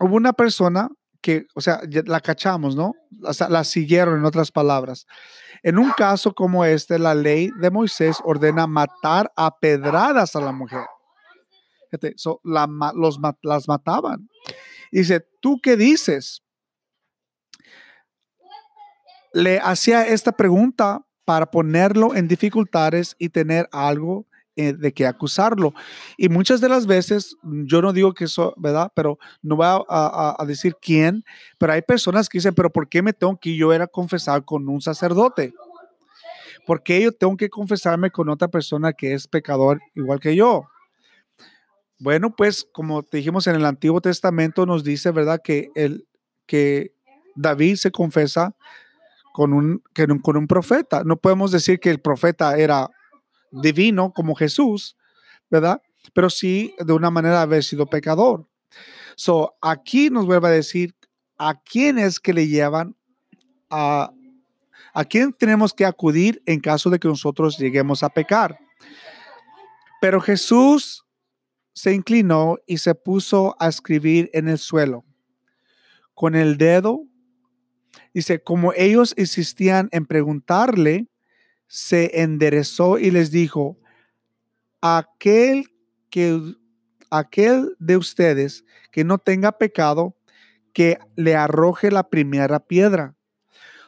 hubo una persona que, o sea, la cachamos, ¿no? O la siguieron en otras palabras. En un caso como este, la ley de Moisés ordena matar a pedradas a la mujer. Los, las mataban. Dice, ¿tú qué dices? Le hacía esta pregunta para ponerlo en dificultades y tener algo eh, de que acusarlo. Y muchas de las veces, yo no digo que eso, ¿verdad? Pero no voy a, decir quién, pero hay personas que dicen, pero ¿por qué me tengo que yo ir a confesar con un sacerdote? ¿Por qué yo tengo que confesarme con otra persona que es pecador igual que yo? Bueno, pues como te dijimos en el Antiguo Testamento nos dice, ¿verdad? Que, el, que David se confesa con un, que con un profeta. No podemos decir que el profeta era divino como Jesús, ¿verdad? Pero sí de una manera haber sido pecador. So, aquí nos vuelve a decir a quién es que le llevan a a quién tenemos que acudir en caso de que nosotros lleguemos a pecar. Pero Jesús se inclinó y se puso a escribir en el suelo con el dedo. Dice, como ellos insistían en preguntarle, se enderezó y les dijo, aquel que aquel de ustedes que no tenga pecado, que le arroje la primera piedra.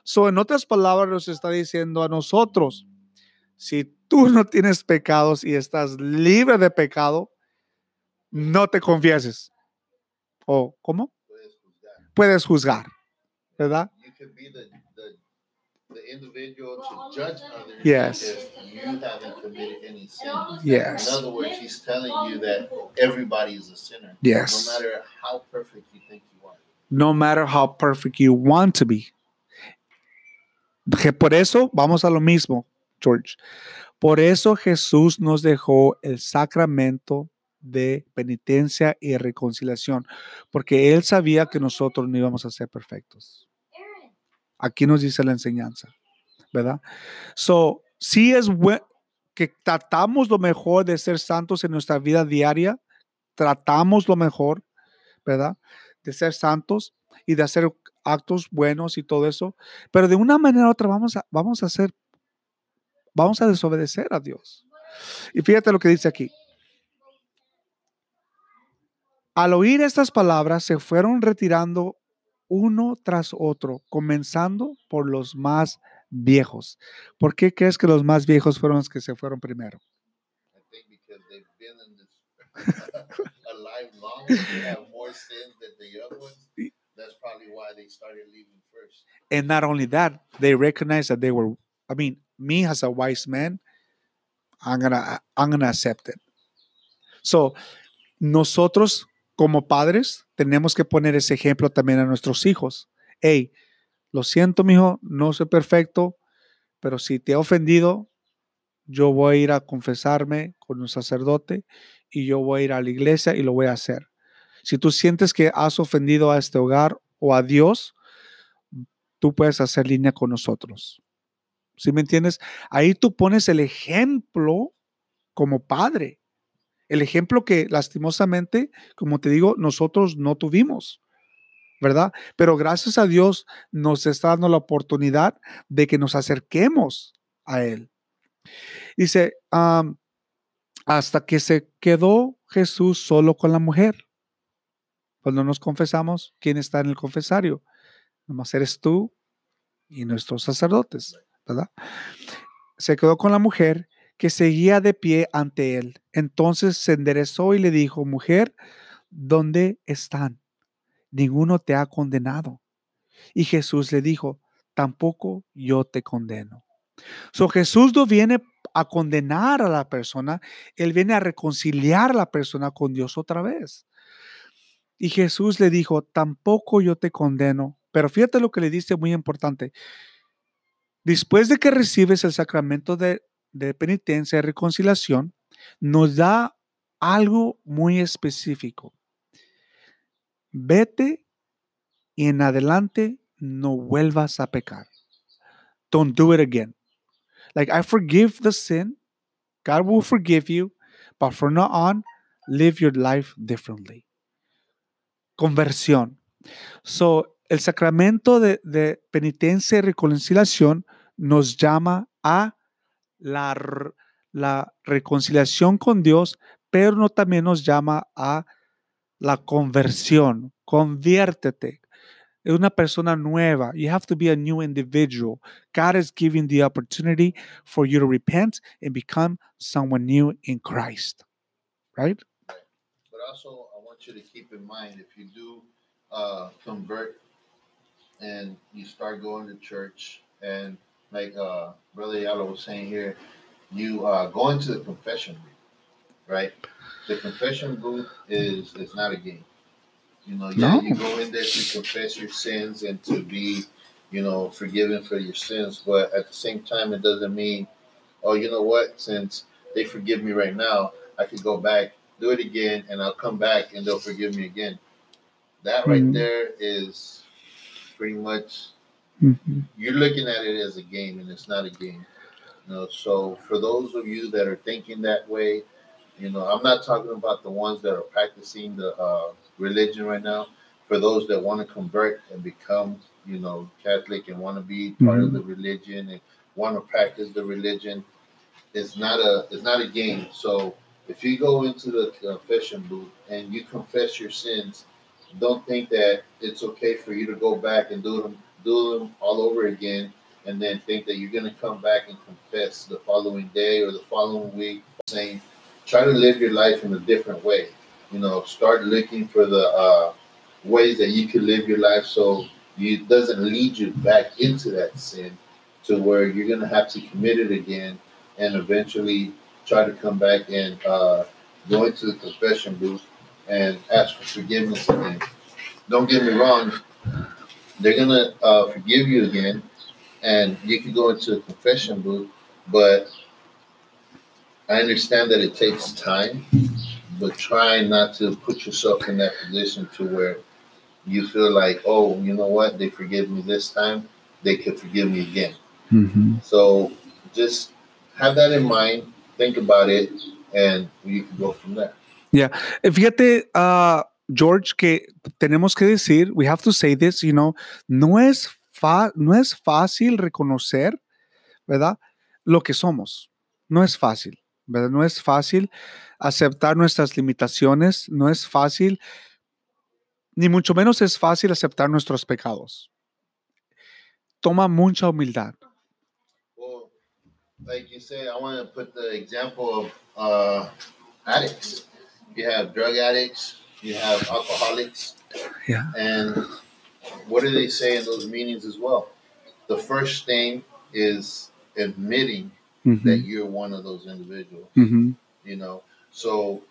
So, en otras palabras, nos está diciendo a nosotros, si tú no tienes pecados y estás libre de pecado, no te confieses. ¿O cómo? Puedes juzgar. Puedes juzgar, ¿verdad? You could be the, the, individual to judge others Yes. if you haven't committed any sin. Yes. In other words, he's telling you that everybody is a sinner. Yes. No matter how perfect you think you are. No matter how perfect you want to be. Que por eso vamos a lo mismo, George. Por eso Jesús nos dejó el sacramento de penitencia y reconciliación, porque Él sabía que nosotros no íbamos a ser perfectos. Aquí nos dice la enseñanza, ¿verdad? So, sí es bueno que tratamos lo mejor de ser santos en nuestra vida diaria, tratamos lo mejor, ¿verdad? De ser santos y de hacer actos buenos y todo eso, pero de una manera u otra vamos a, vamos a hacer, vamos a desobedecer a Dios. Y fíjate lo que dice aquí. Al oír estas palabras, se fueron retirando uno tras otro, comenzando por los más viejos. ¿Por qué crees que los más viejos fueron los que se fueron primero? I think because they've been in this alive longer, they have more sins than the other ones. That's probably why they started leaving first. And not only that, they recognized that they were, I mean, me as a wise man, I'm gonna, I'm gonna accept it. So, nosotros como padres tenemos que poner ese ejemplo también a nuestros hijos. Hey, lo siento, mijo, no soy perfecto, pero si te he ofendido, yo voy a ir a confesarme con un sacerdote y yo voy a ir a la iglesia y lo voy a hacer. Si tú sientes que has ofendido a este hogar o a Dios, tú puedes hacer línea con nosotros. ¿Sí me entiendes? Ahí tú pones el ejemplo como padre. El ejemplo que lastimosamente, como te digo, nosotros no tuvimos, ¿verdad? Pero gracias a Dios nos está dando la oportunidad de que nos acerquemos a Él. Dice, hasta que se quedó Jesús solo con la mujer. Cuando nos confesamos, ¿quién está en el confesario? Nomás eres tú y nuestros sacerdotes, ¿verdad? Se quedó con la mujer que seguía de pie ante él. Entonces se enderezó y le dijo, mujer, ¿dónde están? Ninguno te ha condenado. Y Jesús le dijo, tampoco yo te condeno. So Jesús no viene a condenar a la persona, él viene a reconciliar a la persona con Dios otra vez. Y Jesús le dijo, tampoco yo te condeno. Pero fíjate lo que le dice muy importante. Después de que recibes el sacramento de, de penitencia y reconciliación, nos da algo muy específico. Vete y en adelante no vuelvas a pecar. Don't do it again. Like I forgive the sin, God will forgive you, but from now on, live your life differently. Conversión. So, el sacramento de, de penitencia y reconciliación nos llama a la, la reconciliación con Dios, pero no también nos llama a la conversión. Conviértete. Es una persona nueva. You have to be a new individual. God is giving the opportunity for you to repent and become someone new in Christ. Right? But also, I want you to keep in mind if you do uh, convert and you start going to church, and like uh, Brother Yalo was saying here, you uh, go into the confession booth, right? The confession booth is is not a game. You know, yeah, No. you go in there to confess your sins and to be, you know, forgiven for your sins, but at the same time, it doesn't mean, oh, you know what? Since they forgive me right now, I could go back do it again, and I'll come back and they'll forgive me again. That right Mhm. there is pretty much Mhm. you're looking at it as a game, and it's not a game. You know, so for those of you that are thinking that way, you know, I'm not talking about the ones that are practicing the uh, religion right now. For those that want to convert and become, you know, Catholic and want to be part of the religion and want to practice the religion, it's not a it's not a game. So if you go into the confession booth and you confess your sins, don't think that it's okay for you to go back and do them do them all over again and then think that you're going to come back and confess the following day or the following week saying try to live your life in a different way you know start looking for the uh, ways that you can live your life so it doesn't lead you back into that sin to where you're going to have to commit it again and eventually try to come back and uh, go into the confession booth and ask for forgiveness again. Don't get me wrong, they're gonna uh, forgive you again, and you can go into a confession booth, but I understand that it takes time, but try not to put yourself in that position to where you feel like, oh, you know what, they forgive me this time, they could forgive me again. Mhm. So just have that in mind, think about it, and you can go from there. Eh, Fíjate, ah, George, que tenemos que decir, we have to say this, you know, no es, fa- no es fácil reconocer, ¿verdad? Lo que somos. No es fácil, ¿verdad? No es fácil aceptar nuestras limitaciones, no es fácil, ni mucho menos es fácil aceptar nuestros pecados. Toma mucha humildad. Well, like you said, I want to put the example of uh, addicts. You have drug addicts, you have alcoholics, Yeah. and what do they say in those meetings as well? The first thing is admitting that you're one of those individuals. ujú, you know so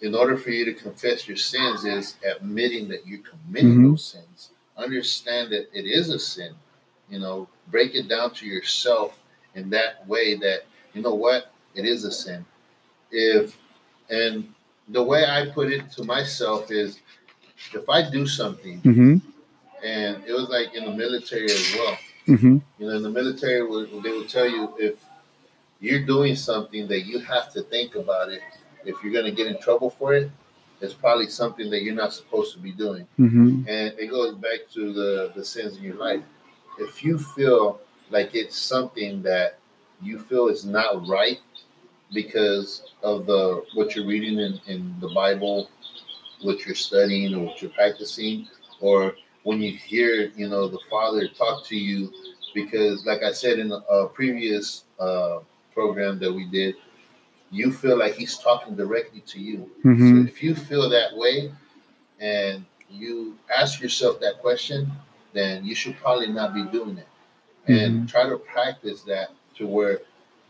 in order for you to confess your sins is admitting that you're committing Mhm. those sins understand that it is a sin you know break it down to yourself in that way that you know what it is a sin if and the way i put it to myself is if i do something ujú, and it was like in the military as well ujú, you know, in the military, they will tell you if you're doing something that you have to think about it. If you're going to get in trouble for it, it's probably something that you're not supposed to be doing. ujú, And it goes back to the, the sins in your life. If you feel like it's something that you feel is not right, because of the what you're reading in, in the Bible, what you're studying or what you're practicing, or when you hear, you know, the Father talk to you, because like I said in a, a previous uh, program that we did, you feel like He's talking directly to you. Mhm. So if you feel that way and you ask yourself that question, then you should probably not be doing it. And try to practice that to where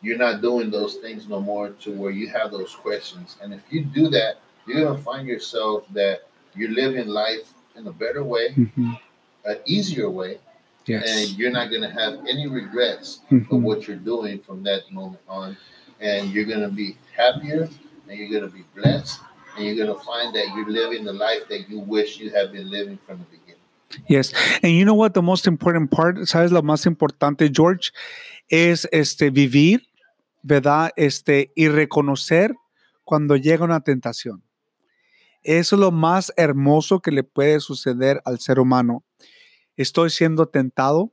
you're not doing those things no more to where you have those questions. And if you do that, you're gonna find yourself that you're living life in a better way, Mhm. an easier way, Yes. and you're not gonna have any regrets of Mhm. what you're doing from that moment on. And you're gonna be happier and you're gonna be blessed and you're gonna find that you're living the life that you wish you had been living from the beginning. Yes. And you know what the most important part, sabes lo más importante, George, es este vivir, ¿verdad? Este y reconocer cuando llega una tentación. Eso es lo más hermoso que le puede suceder al ser humano. Estoy siendo tentado,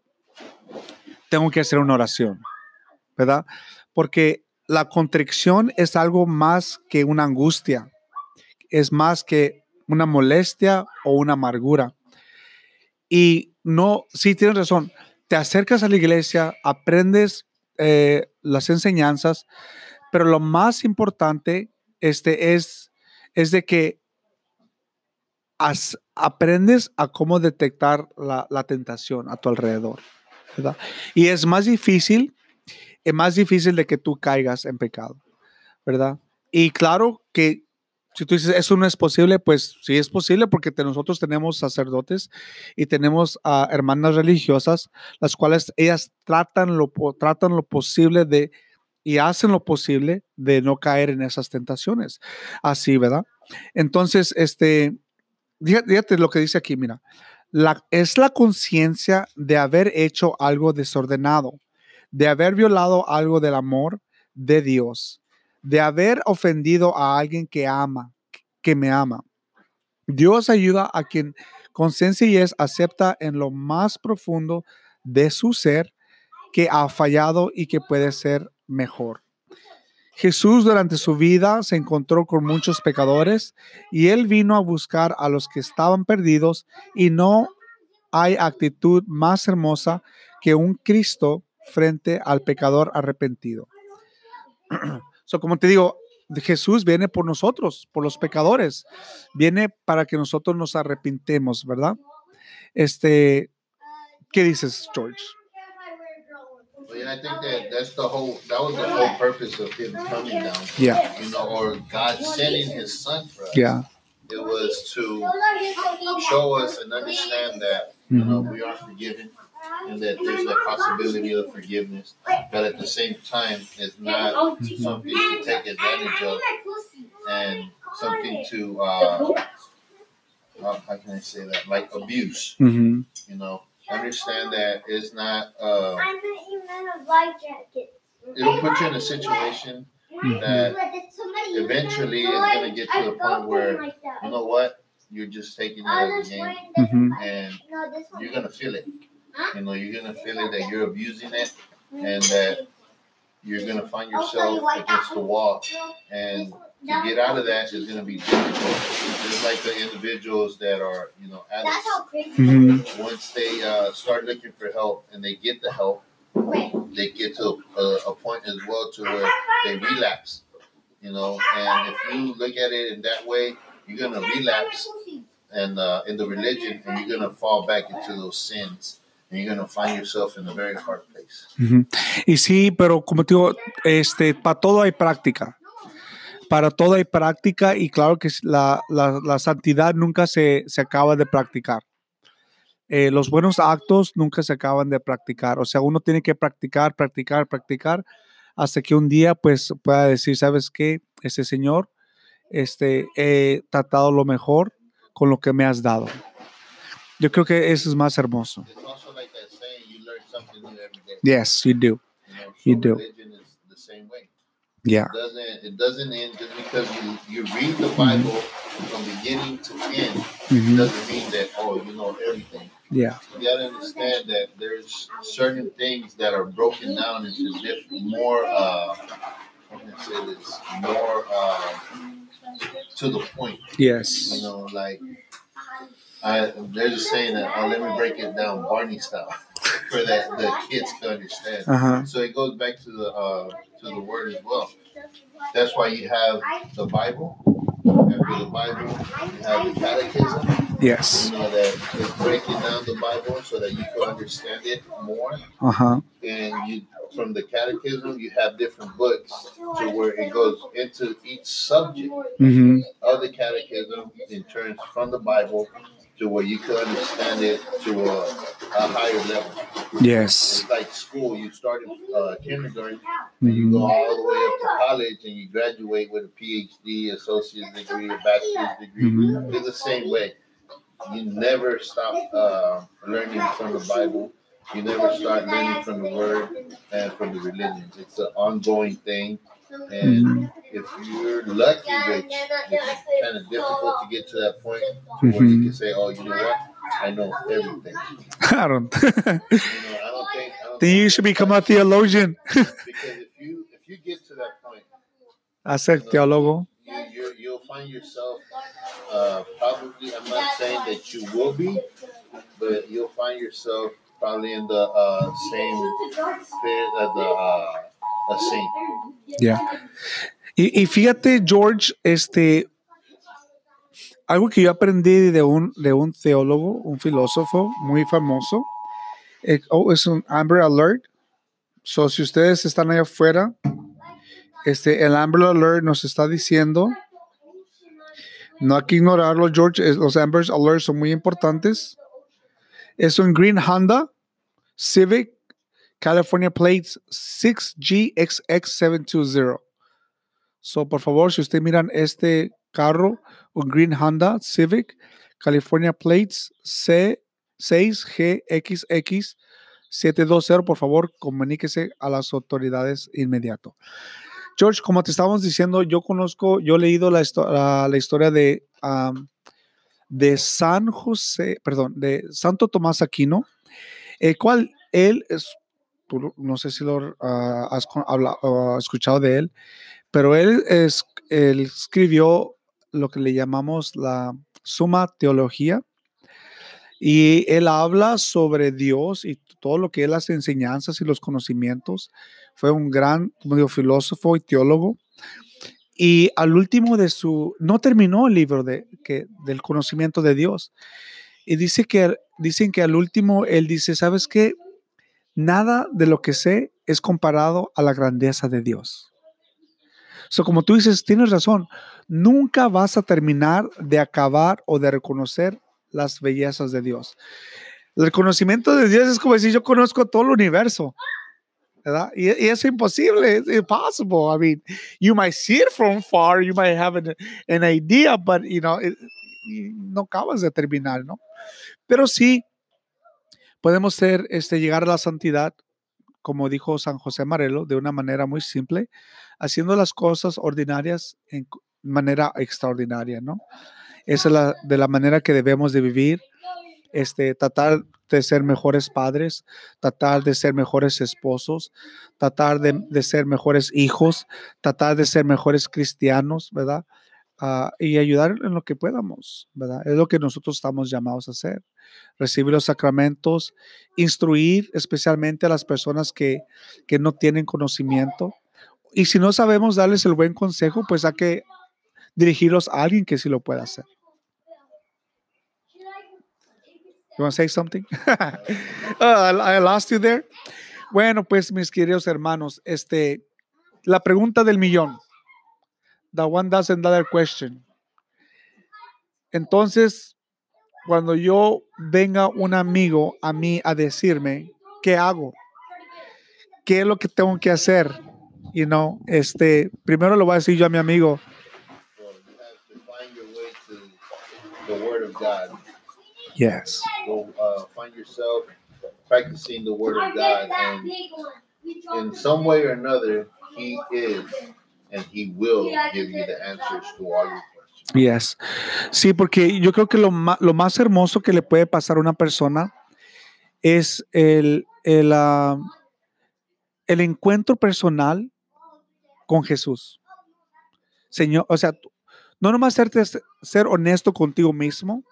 tengo que hacer una oración, ¿verdad? Porque la contrición es algo más que una angustia, es más que una molestia o una amargura. Y no, sí tienes razón, te acercas a la iglesia, aprendes eh, las enseñanzas, pero lo más importante este, es, es de que aprendes a cómo detectar la, la tentación a tu alrededor. ¿verdad? Y es más difícil, es más difícil de que tú caigas en pecado, ¿verdad? Y claro que si tú dices, eso no es posible, pues sí es posible porque nosotros tenemos sacerdotes y tenemos hermanas religiosas, las cuales ellas tratan lo, tratan lo posible de y hacen lo posible de no caer en esas tentaciones. Así, ¿verdad? Entonces, este, fíjate, lo que dice aquí, mira, es la conciencia de haber hecho algo desordenado, de haber violado algo del amor de Dios, de haber ofendido a alguien que ama, que me ama. Dios ayuda a quien con sencillez acepta en lo más profundo de su ser que ha fallado y que puede ser mejor. Jesús durante su vida se encontró con muchos pecadores y él vino a buscar a los que estaban perdidos y no hay actitud más hermosa que un Cristo frente al pecador arrepentido. so, como te digo, Jesús viene por nosotros, por los pecadores. Viene para que nosotros nos arrepintemos, ¿verdad? Este, ¿qué dices, George? Yeah, I think that that's the whole, that was the whole purpose of him coming down. Yeah. You know, or God sending his son for us. Yeah. It was to show us and understand that, you know, we are forgiven and that there's a possibility of forgiveness. But at the same time, it's not something to take advantage of and something to, uh, how can I say that? Like abuse, Mhm. you know. Understand that it's not, uh, I met you in a life jacket. it'll put you in a situation that eventually it's gonna get to the point where, you know what, you're just taking it as a game Mhm. and you're gonna feel it. You know, you're gonna feel it that you're abusing it and that you're gonna find yourself against the wall. And to get out of that is gonna be difficult. Just like the individuals that are, you know, addicts. how crazy. Mhm. Once they uh, start looking for help and they get the help, they get to a, a point as well to where they relapse. You know, and if you look at it in that way, you're gonna relapse and uh, in the religion, and you're gonna fall back into those sins, Y sí, pero como te digo, este, para todo hay práctica. Para todo hay práctica y claro que la, santidad nunca se, acaba de practicar. Eh, los buenos actos nunca se acaban de practicar. O sea, uno tiene que practicar, practicar, practicar hasta que un día pues pueda decir, ¿sabes qué? Ese Señor, este, he tratado lo mejor con lo que me has dado. Yo creo que eso es más hermoso. Something new every day. Yes, you do. You know, You do. religion is the same way. Yeah. It doesn't it doesn't end just because you you read the Bible from beginning to end. Mhm. Doesn't mean that oh you know everything. Yeah. You gotta understand that there's certain things that are broken down into more, uh, how can witness it is more uh, to the point. Yes. You know, like I, they're just saying that. Oh, let me break it down Barney style for that the kids to understand. Uh-huh. So it goes back to the uh, to the word as well. That's why you have the Bible. After the Bible, you have the catechism. Yes. You know that is breaking down the Bible so that you can understand it more. Uh-huh. And you from the catechism, you have different books to where it goes into each subject hmm of the catechism in terms from the Bible to where you can understand it to a, a higher level. Yes. It's like school. You start in uh, kindergarten and you go all the way up to college and you graduate with a PhD, associate's degree, a bachelor's degree. Mhm. It's the same way. You never stop uh, learning from the Bible. You never start learning from the Word and from the religion. It's an ongoing thing. And Mhm. If you're lucky, which it's kind of difficult to get to that point where you Mhm. can say, "Oh, you know what? I know everything." I don't. You know, I don't think. I don't then you should become a theologian. because if you if you get to that point, a ser teólogo. you, you you'll find yourself uh, probably. I'm not saying that you will be, but you'll find yourself probably in the uh, same spirit as the uh, a saint. Yeah. Y, y fíjate, George, este, algo que yo aprendí de un, de un teólogo, un filósofo muy famoso, eh, oh, es un Amber Alert. So, si ustedes están allá afuera, este, el Amber Alert nos está diciendo, no hay que ignorarlo, George, los Amber Alerts son muy importantes. Es un Green Honda Civic California Plates 6GXX720. So, por favor, si ustedes miran este carro, un Green Honda Civic California Plates C6GXX720, por favor, comuníquese a las autoridades inmediato. George, como te estábamos diciendo, yo conozco, yo he leído la, la- historia de, de San José, perdón, de Santo Tomás Aquino, el cual él es, no sé si lo ah, has ah, escuchado de él, pero él, es, él escribió lo que le llamamos la Suma Teología. Y él habla sobre Dios y todo lo que él las enseñanzas y los conocimientos. Fue un gran como digo, filósofo y teólogo. Y al último de su, no terminó el libro de, que, del conocimiento de Dios. Y dice que, dicen que al último él dice, ¿sabes qué? Nada de lo que sé es comparado a la grandeza de Dios. So, como tú dices, tienes razón. Nunca vas a terminar de acabar o de reconocer las bellezas de Dios. El conocimiento de Dios es como decir, yo conozco todo el universo. ¿verdad? Y, y es imposible, it's impossible. I mean, you might see it from far, you might have an, an idea, but, you know, it- no acabas de terminar, ¿no? Pero sí, podemos ser, este, llegar a la santidad, como dijo San José Marelo, de una manera muy simple, haciendo las cosas ordinarias en manera extraordinaria, ¿no? Esa es la, de la manera que debemos de vivir, este, tratar de ser mejores padres, tratar de ser mejores esposos, tratar de, de ser mejores hijos, tratar de ser mejores cristianos, ¿verdad? Ah, y ayudar en lo que podamos, ¿verdad? Es lo que nosotros estamos llamados a hacer. Recibir los sacramentos, instruir especialmente a las personas que, que no tienen conocimiento. Y si no sabemos darles el buen consejo, pues hay que dirigirlos a alguien que sí lo pueda hacer. You want to say something? Uh, I lost you there. Bueno, pues mis queridos hermanos, este, la pregunta del millón. The one thousand dollar question. Entonces, cuando yo venga un amigo a mí a decirme qué hago, qué es lo que tengo que hacer, you know, este, primero lo voy a decir yo a mi amigo, Well, yes, Go uh, find yourself practicing the Word of God, and in some way or another, He is, and He will give you the answers to all your questions. Yes. Sí, porque yo creo que lo, lo más hermoso que le puede pasar a una persona es el, el, ah, el encuentro personal con Jesús. Señor, o sea, no nomás ser, ser honesto contigo mismo,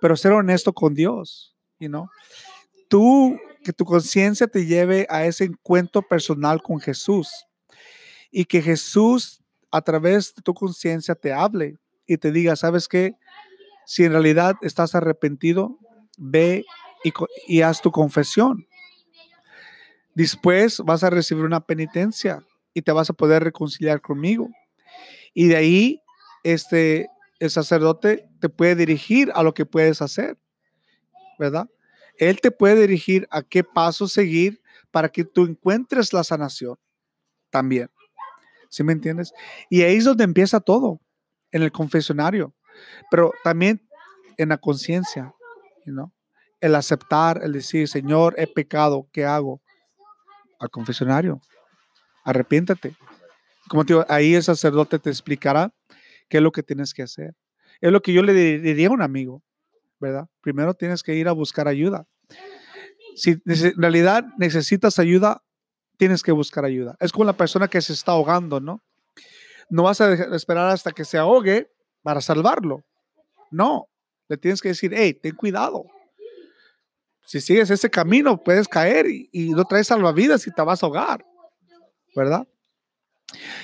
pero ser honesto con Dios, you know? Tú, que tu conciencia te lleve a ese encuentro personal con Jesús y que Jesús a través de tu conciencia te hable y te diga, ¿sabes qué? Si en realidad estás arrepentido, ve y, y haz tu confesión. Después vas a recibir una penitencia y te vas a poder reconciliar conmigo. Y de ahí, este, el sacerdote te puede dirigir a lo que puedes hacer, ¿verdad? Él te puede dirigir a qué paso seguir para que tú encuentres la sanación también. ¿Sí me entiendes? Y ahí es donde empieza todo, en el confesionario, pero también en la conciencia, know? el aceptar, el decir, Señor, he pecado, ¿qué hago? Al confesionario, arrepiéntate. Como te digo, ahí el sacerdote te explicará qué es lo que tienes que hacer. Es lo que yo le di- diría a un amigo, ¿verdad? Primero tienes que ir a buscar ayuda. Si en realidad necesitas ayuda, tienes que buscar ayuda. Es como la persona que se está ahogando, ¿no? No vas a esperar hasta que se ahogue para salvarlo. No, le tienes que decir, hey, ten cuidado. Si sigues ese camino, puedes caer y, y no traes salvavidas y te vas a ahogar, ¿verdad?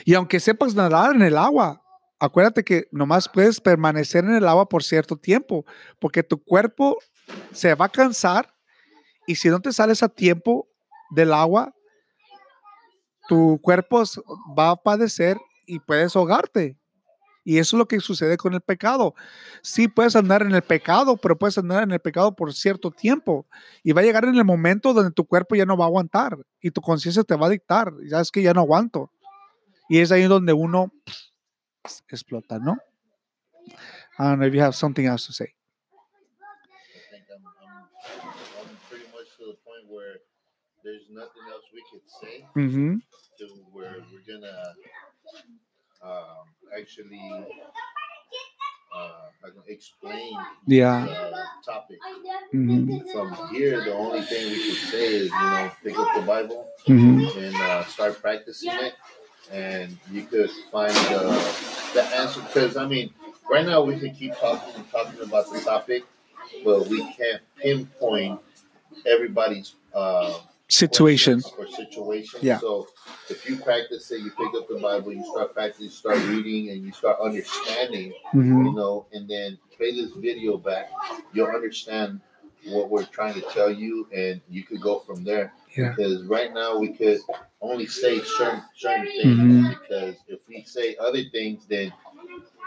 Y aunque sepas nadar en el agua, acuérdate que nomás puedes permanecer en el agua por cierto tiempo, porque tu cuerpo se va a cansar y si no te sales a tiempo del agua, tu cuerpo va a padecer y puedes ahogarte. Y eso es lo que sucede con el pecado. Sí puedes andar en el pecado, pero puedes andar en el pecado por cierto tiempo. Y va a llegar en el momento donde tu cuerpo ya no va a aguantar y tu conciencia te va a dictar. Y sabes que ya no aguanto. Y es ahí donde uno pff, explota, ¿no? I don't know if you have something else to say. I think I'm, I'm, I'm pretty much to the point where there's nothing else we could say to where we're gonna um, actually uh, how can explain Yeah. the topic. Mhm. From here, the only thing we could say is, you know, pick up the Bible Ujú. and uh, start practicing it, and you could find the, the answer. Because I mean, right now we can keep talking and talking about the topic, but we can't pinpoint everybody's uh, Situation. or situation. Yeah. So if you practice it, you pick up the Bible, you start practicing, start reading, and you start understanding. Ujú. You know, and then play this video back. You'll understand what we're trying to tell you, and you could go from there. Yeah. Because right now we could only say certain certain things. Mhm. Because if we say other things, then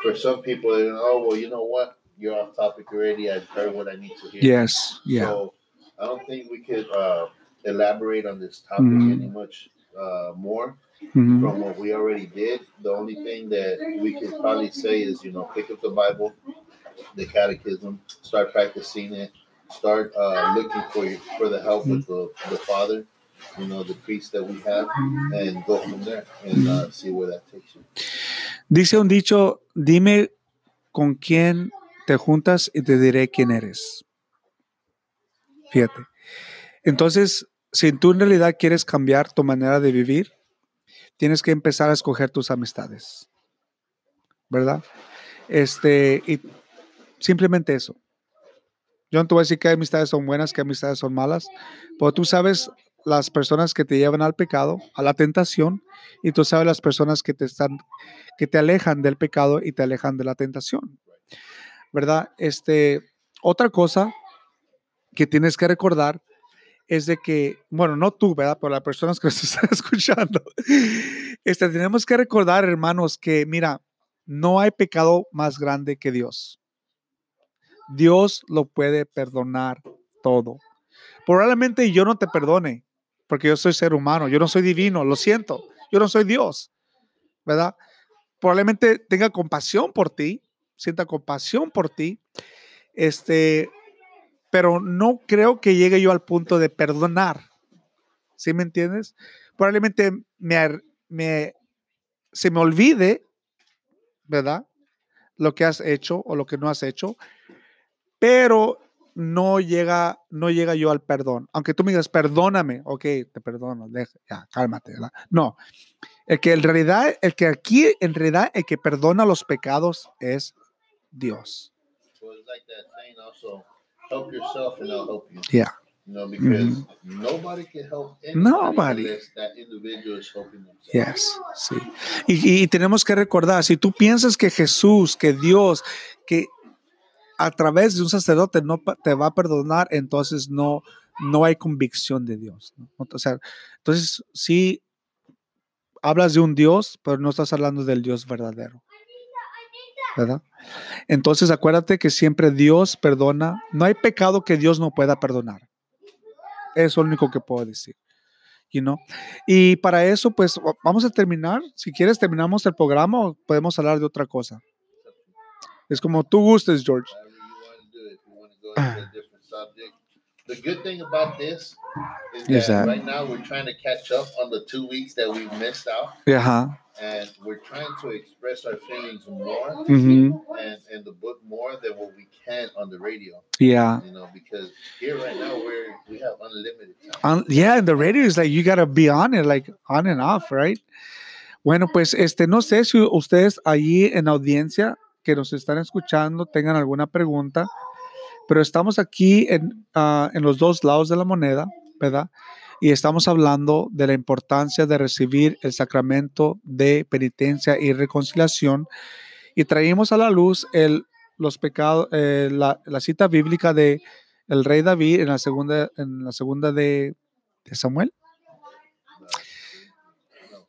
for some people, oh well, you know what? You're off topic already. I've heard what I need to hear. Yes. Yeah. So I don't think we could uh, elaborate on this topic Mhm. any much uh, more Ujú. from what we already did. The only thing that we could probably say is, you know, pick up the Bible, the Catechism, start practicing it, start uh, looking for your, for the help with the, the Father, you know, the priest that we have, and go from there and uh, see where that takes you. Dice un dicho, dime con quién te juntas y te diré quién eres. Fíjate. Entonces, si tú en realidad quieres cambiar tu manera de vivir, tienes que empezar a escoger tus amistades. ¿Verdad? Este, y simplemente eso. Yo no te voy a decir qué amistades son buenas, qué amistades son malas, pero tú sabes las personas que te llevan al pecado, a la tentación, y tú sabes las personas que te están que te alejan del pecado y te alejan de la tentación. ¿Verdad? Este, otra cosa que tienes que recordar es de que, bueno, no tú, ¿verdad? Pero las personas que nos están escuchando, este, tenemos que recordar, hermanos, que mira, no hay pecado más grande que Dios. Dios lo puede perdonar todo. Probablemente yo no te perdone, porque yo soy ser humano, yo no soy divino, lo siento, yo no soy Dios, ¿verdad? Probablemente tenga compasión por ti, sienta compasión por ti, este, pero no creo que llegue yo al punto de perdonar. ¿Sí me entiendes? Probablemente me, se me olvide, ¿verdad? Lo que has hecho o lo que no has hecho, pero no llega, no llega yo al perdón. Aunque tú me digas, perdóname, ok, te perdono, ya, cálmate. No, el que en realidad, el que aquí en realidad, el que perdona los pecados es Dios. Help yourself and I'll help you. Yeah. You know, because nobody can help anybody Nobody. unless that individual is helping themselves. Yes, sí. Y, y tenemos que recordar, si tú piensas que Jesús, que Dios, que a través de un sacerdote no te va a perdonar, entonces no, no hay convicción de Dios. ¿no? O sea, entonces sí hablas de un Dios, pero no estás hablando del Dios verdadero. Entonces acuérdate que siempre Dios perdona. No hay pecado que Dios no pueda perdonar. Eso es lo único que puedo decir. You know? Y para eso, pues va- vamos a terminar. Si quieres, terminamos el programa o podemos hablar de otra cosa. Es como tú gustes, George. The good thing about this is Is that, that- right now we're trying to catch up on the two weeks that we missed out, Ajá. and we're trying to express our feelings more ujú, and in the book more than what we can on the radio. Yeah. You know, because here right now we're we have unlimited time. On- yeah, and the radio is like you gotta be on it, like on and off, right? Bueno, pues este, no sé si ustedes allí en audiencia que nos están escuchando tengan alguna pregunta, pero estamos aquí en, ah, en los dos lados de la moneda, ¿verdad? Y estamos hablando de la importancia de recibir el sacramento de penitencia y reconciliación. Y traímos a la luz el, los pecados, eh, la, la cita bíblica de el rey David en la segunda, en la segunda de, de Samuel.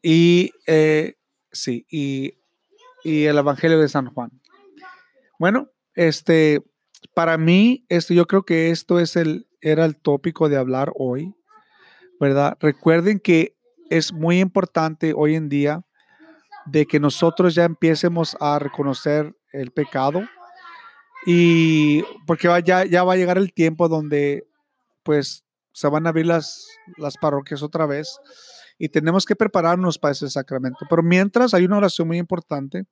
Y eh, sí, y, y el Evangelio de San Juan. Bueno, este, para mí, esto, yo creo que esto es el, era el tópico de hablar hoy, ¿verdad? Recuerden que es muy importante hoy en día de que nosotros ya empiecemos a reconocer el pecado y porque ya, ya va a llegar el tiempo donde pues se van a abrir las, las parroquias otra vez y tenemos que prepararnos para ese sacramento. Pero mientras hay una oración muy importante,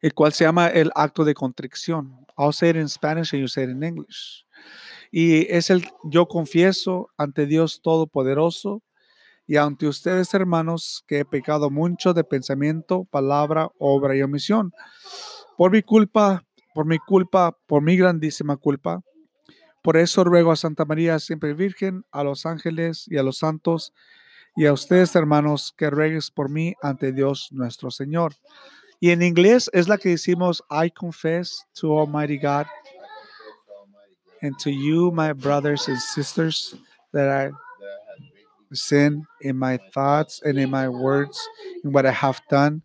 el cual se llama el acto de contrición. I'll say it in Spanish and you say it in English. Y es el yo confieso ante Dios Todopoderoso y ante ustedes, hermanos, que he pecado mucho de pensamiento, palabra, obra y omisión. Por mi culpa, por mi culpa, por mi grandísima culpa. Por eso ruego a Santa María, siempre Virgen, a los ángeles y a los santos, y a ustedes, hermanos, que ruegues por mí ante Dios nuestro Señor. Y en inglés es la que decimos, I confess to Almighty God and to you, my brothers and sisters, that I sin in my thoughts and in my words, in what I have done,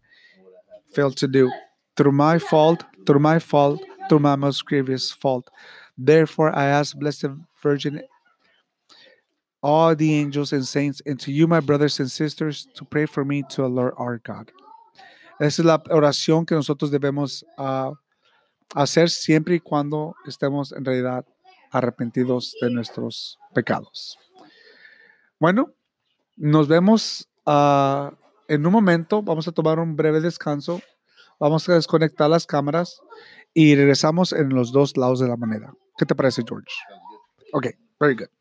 failed to do. Through my fault, through my fault, through my most grievous fault. Therefore, I ask Blessed Virgin, all the angels and saints, and to you, my brothers and sisters, to pray for me to the Lord our God. Esa es la oración que nosotros debemos ah, hacer siempre y cuando estemos en realidad arrepentidos de nuestros pecados. Bueno, nos vemos ah, en un momento. Vamos a tomar un breve descanso. Vamos a desconectar las cámaras y regresamos en los dos lados de la moneda. ¿Qué te parece, George? Okay, very good.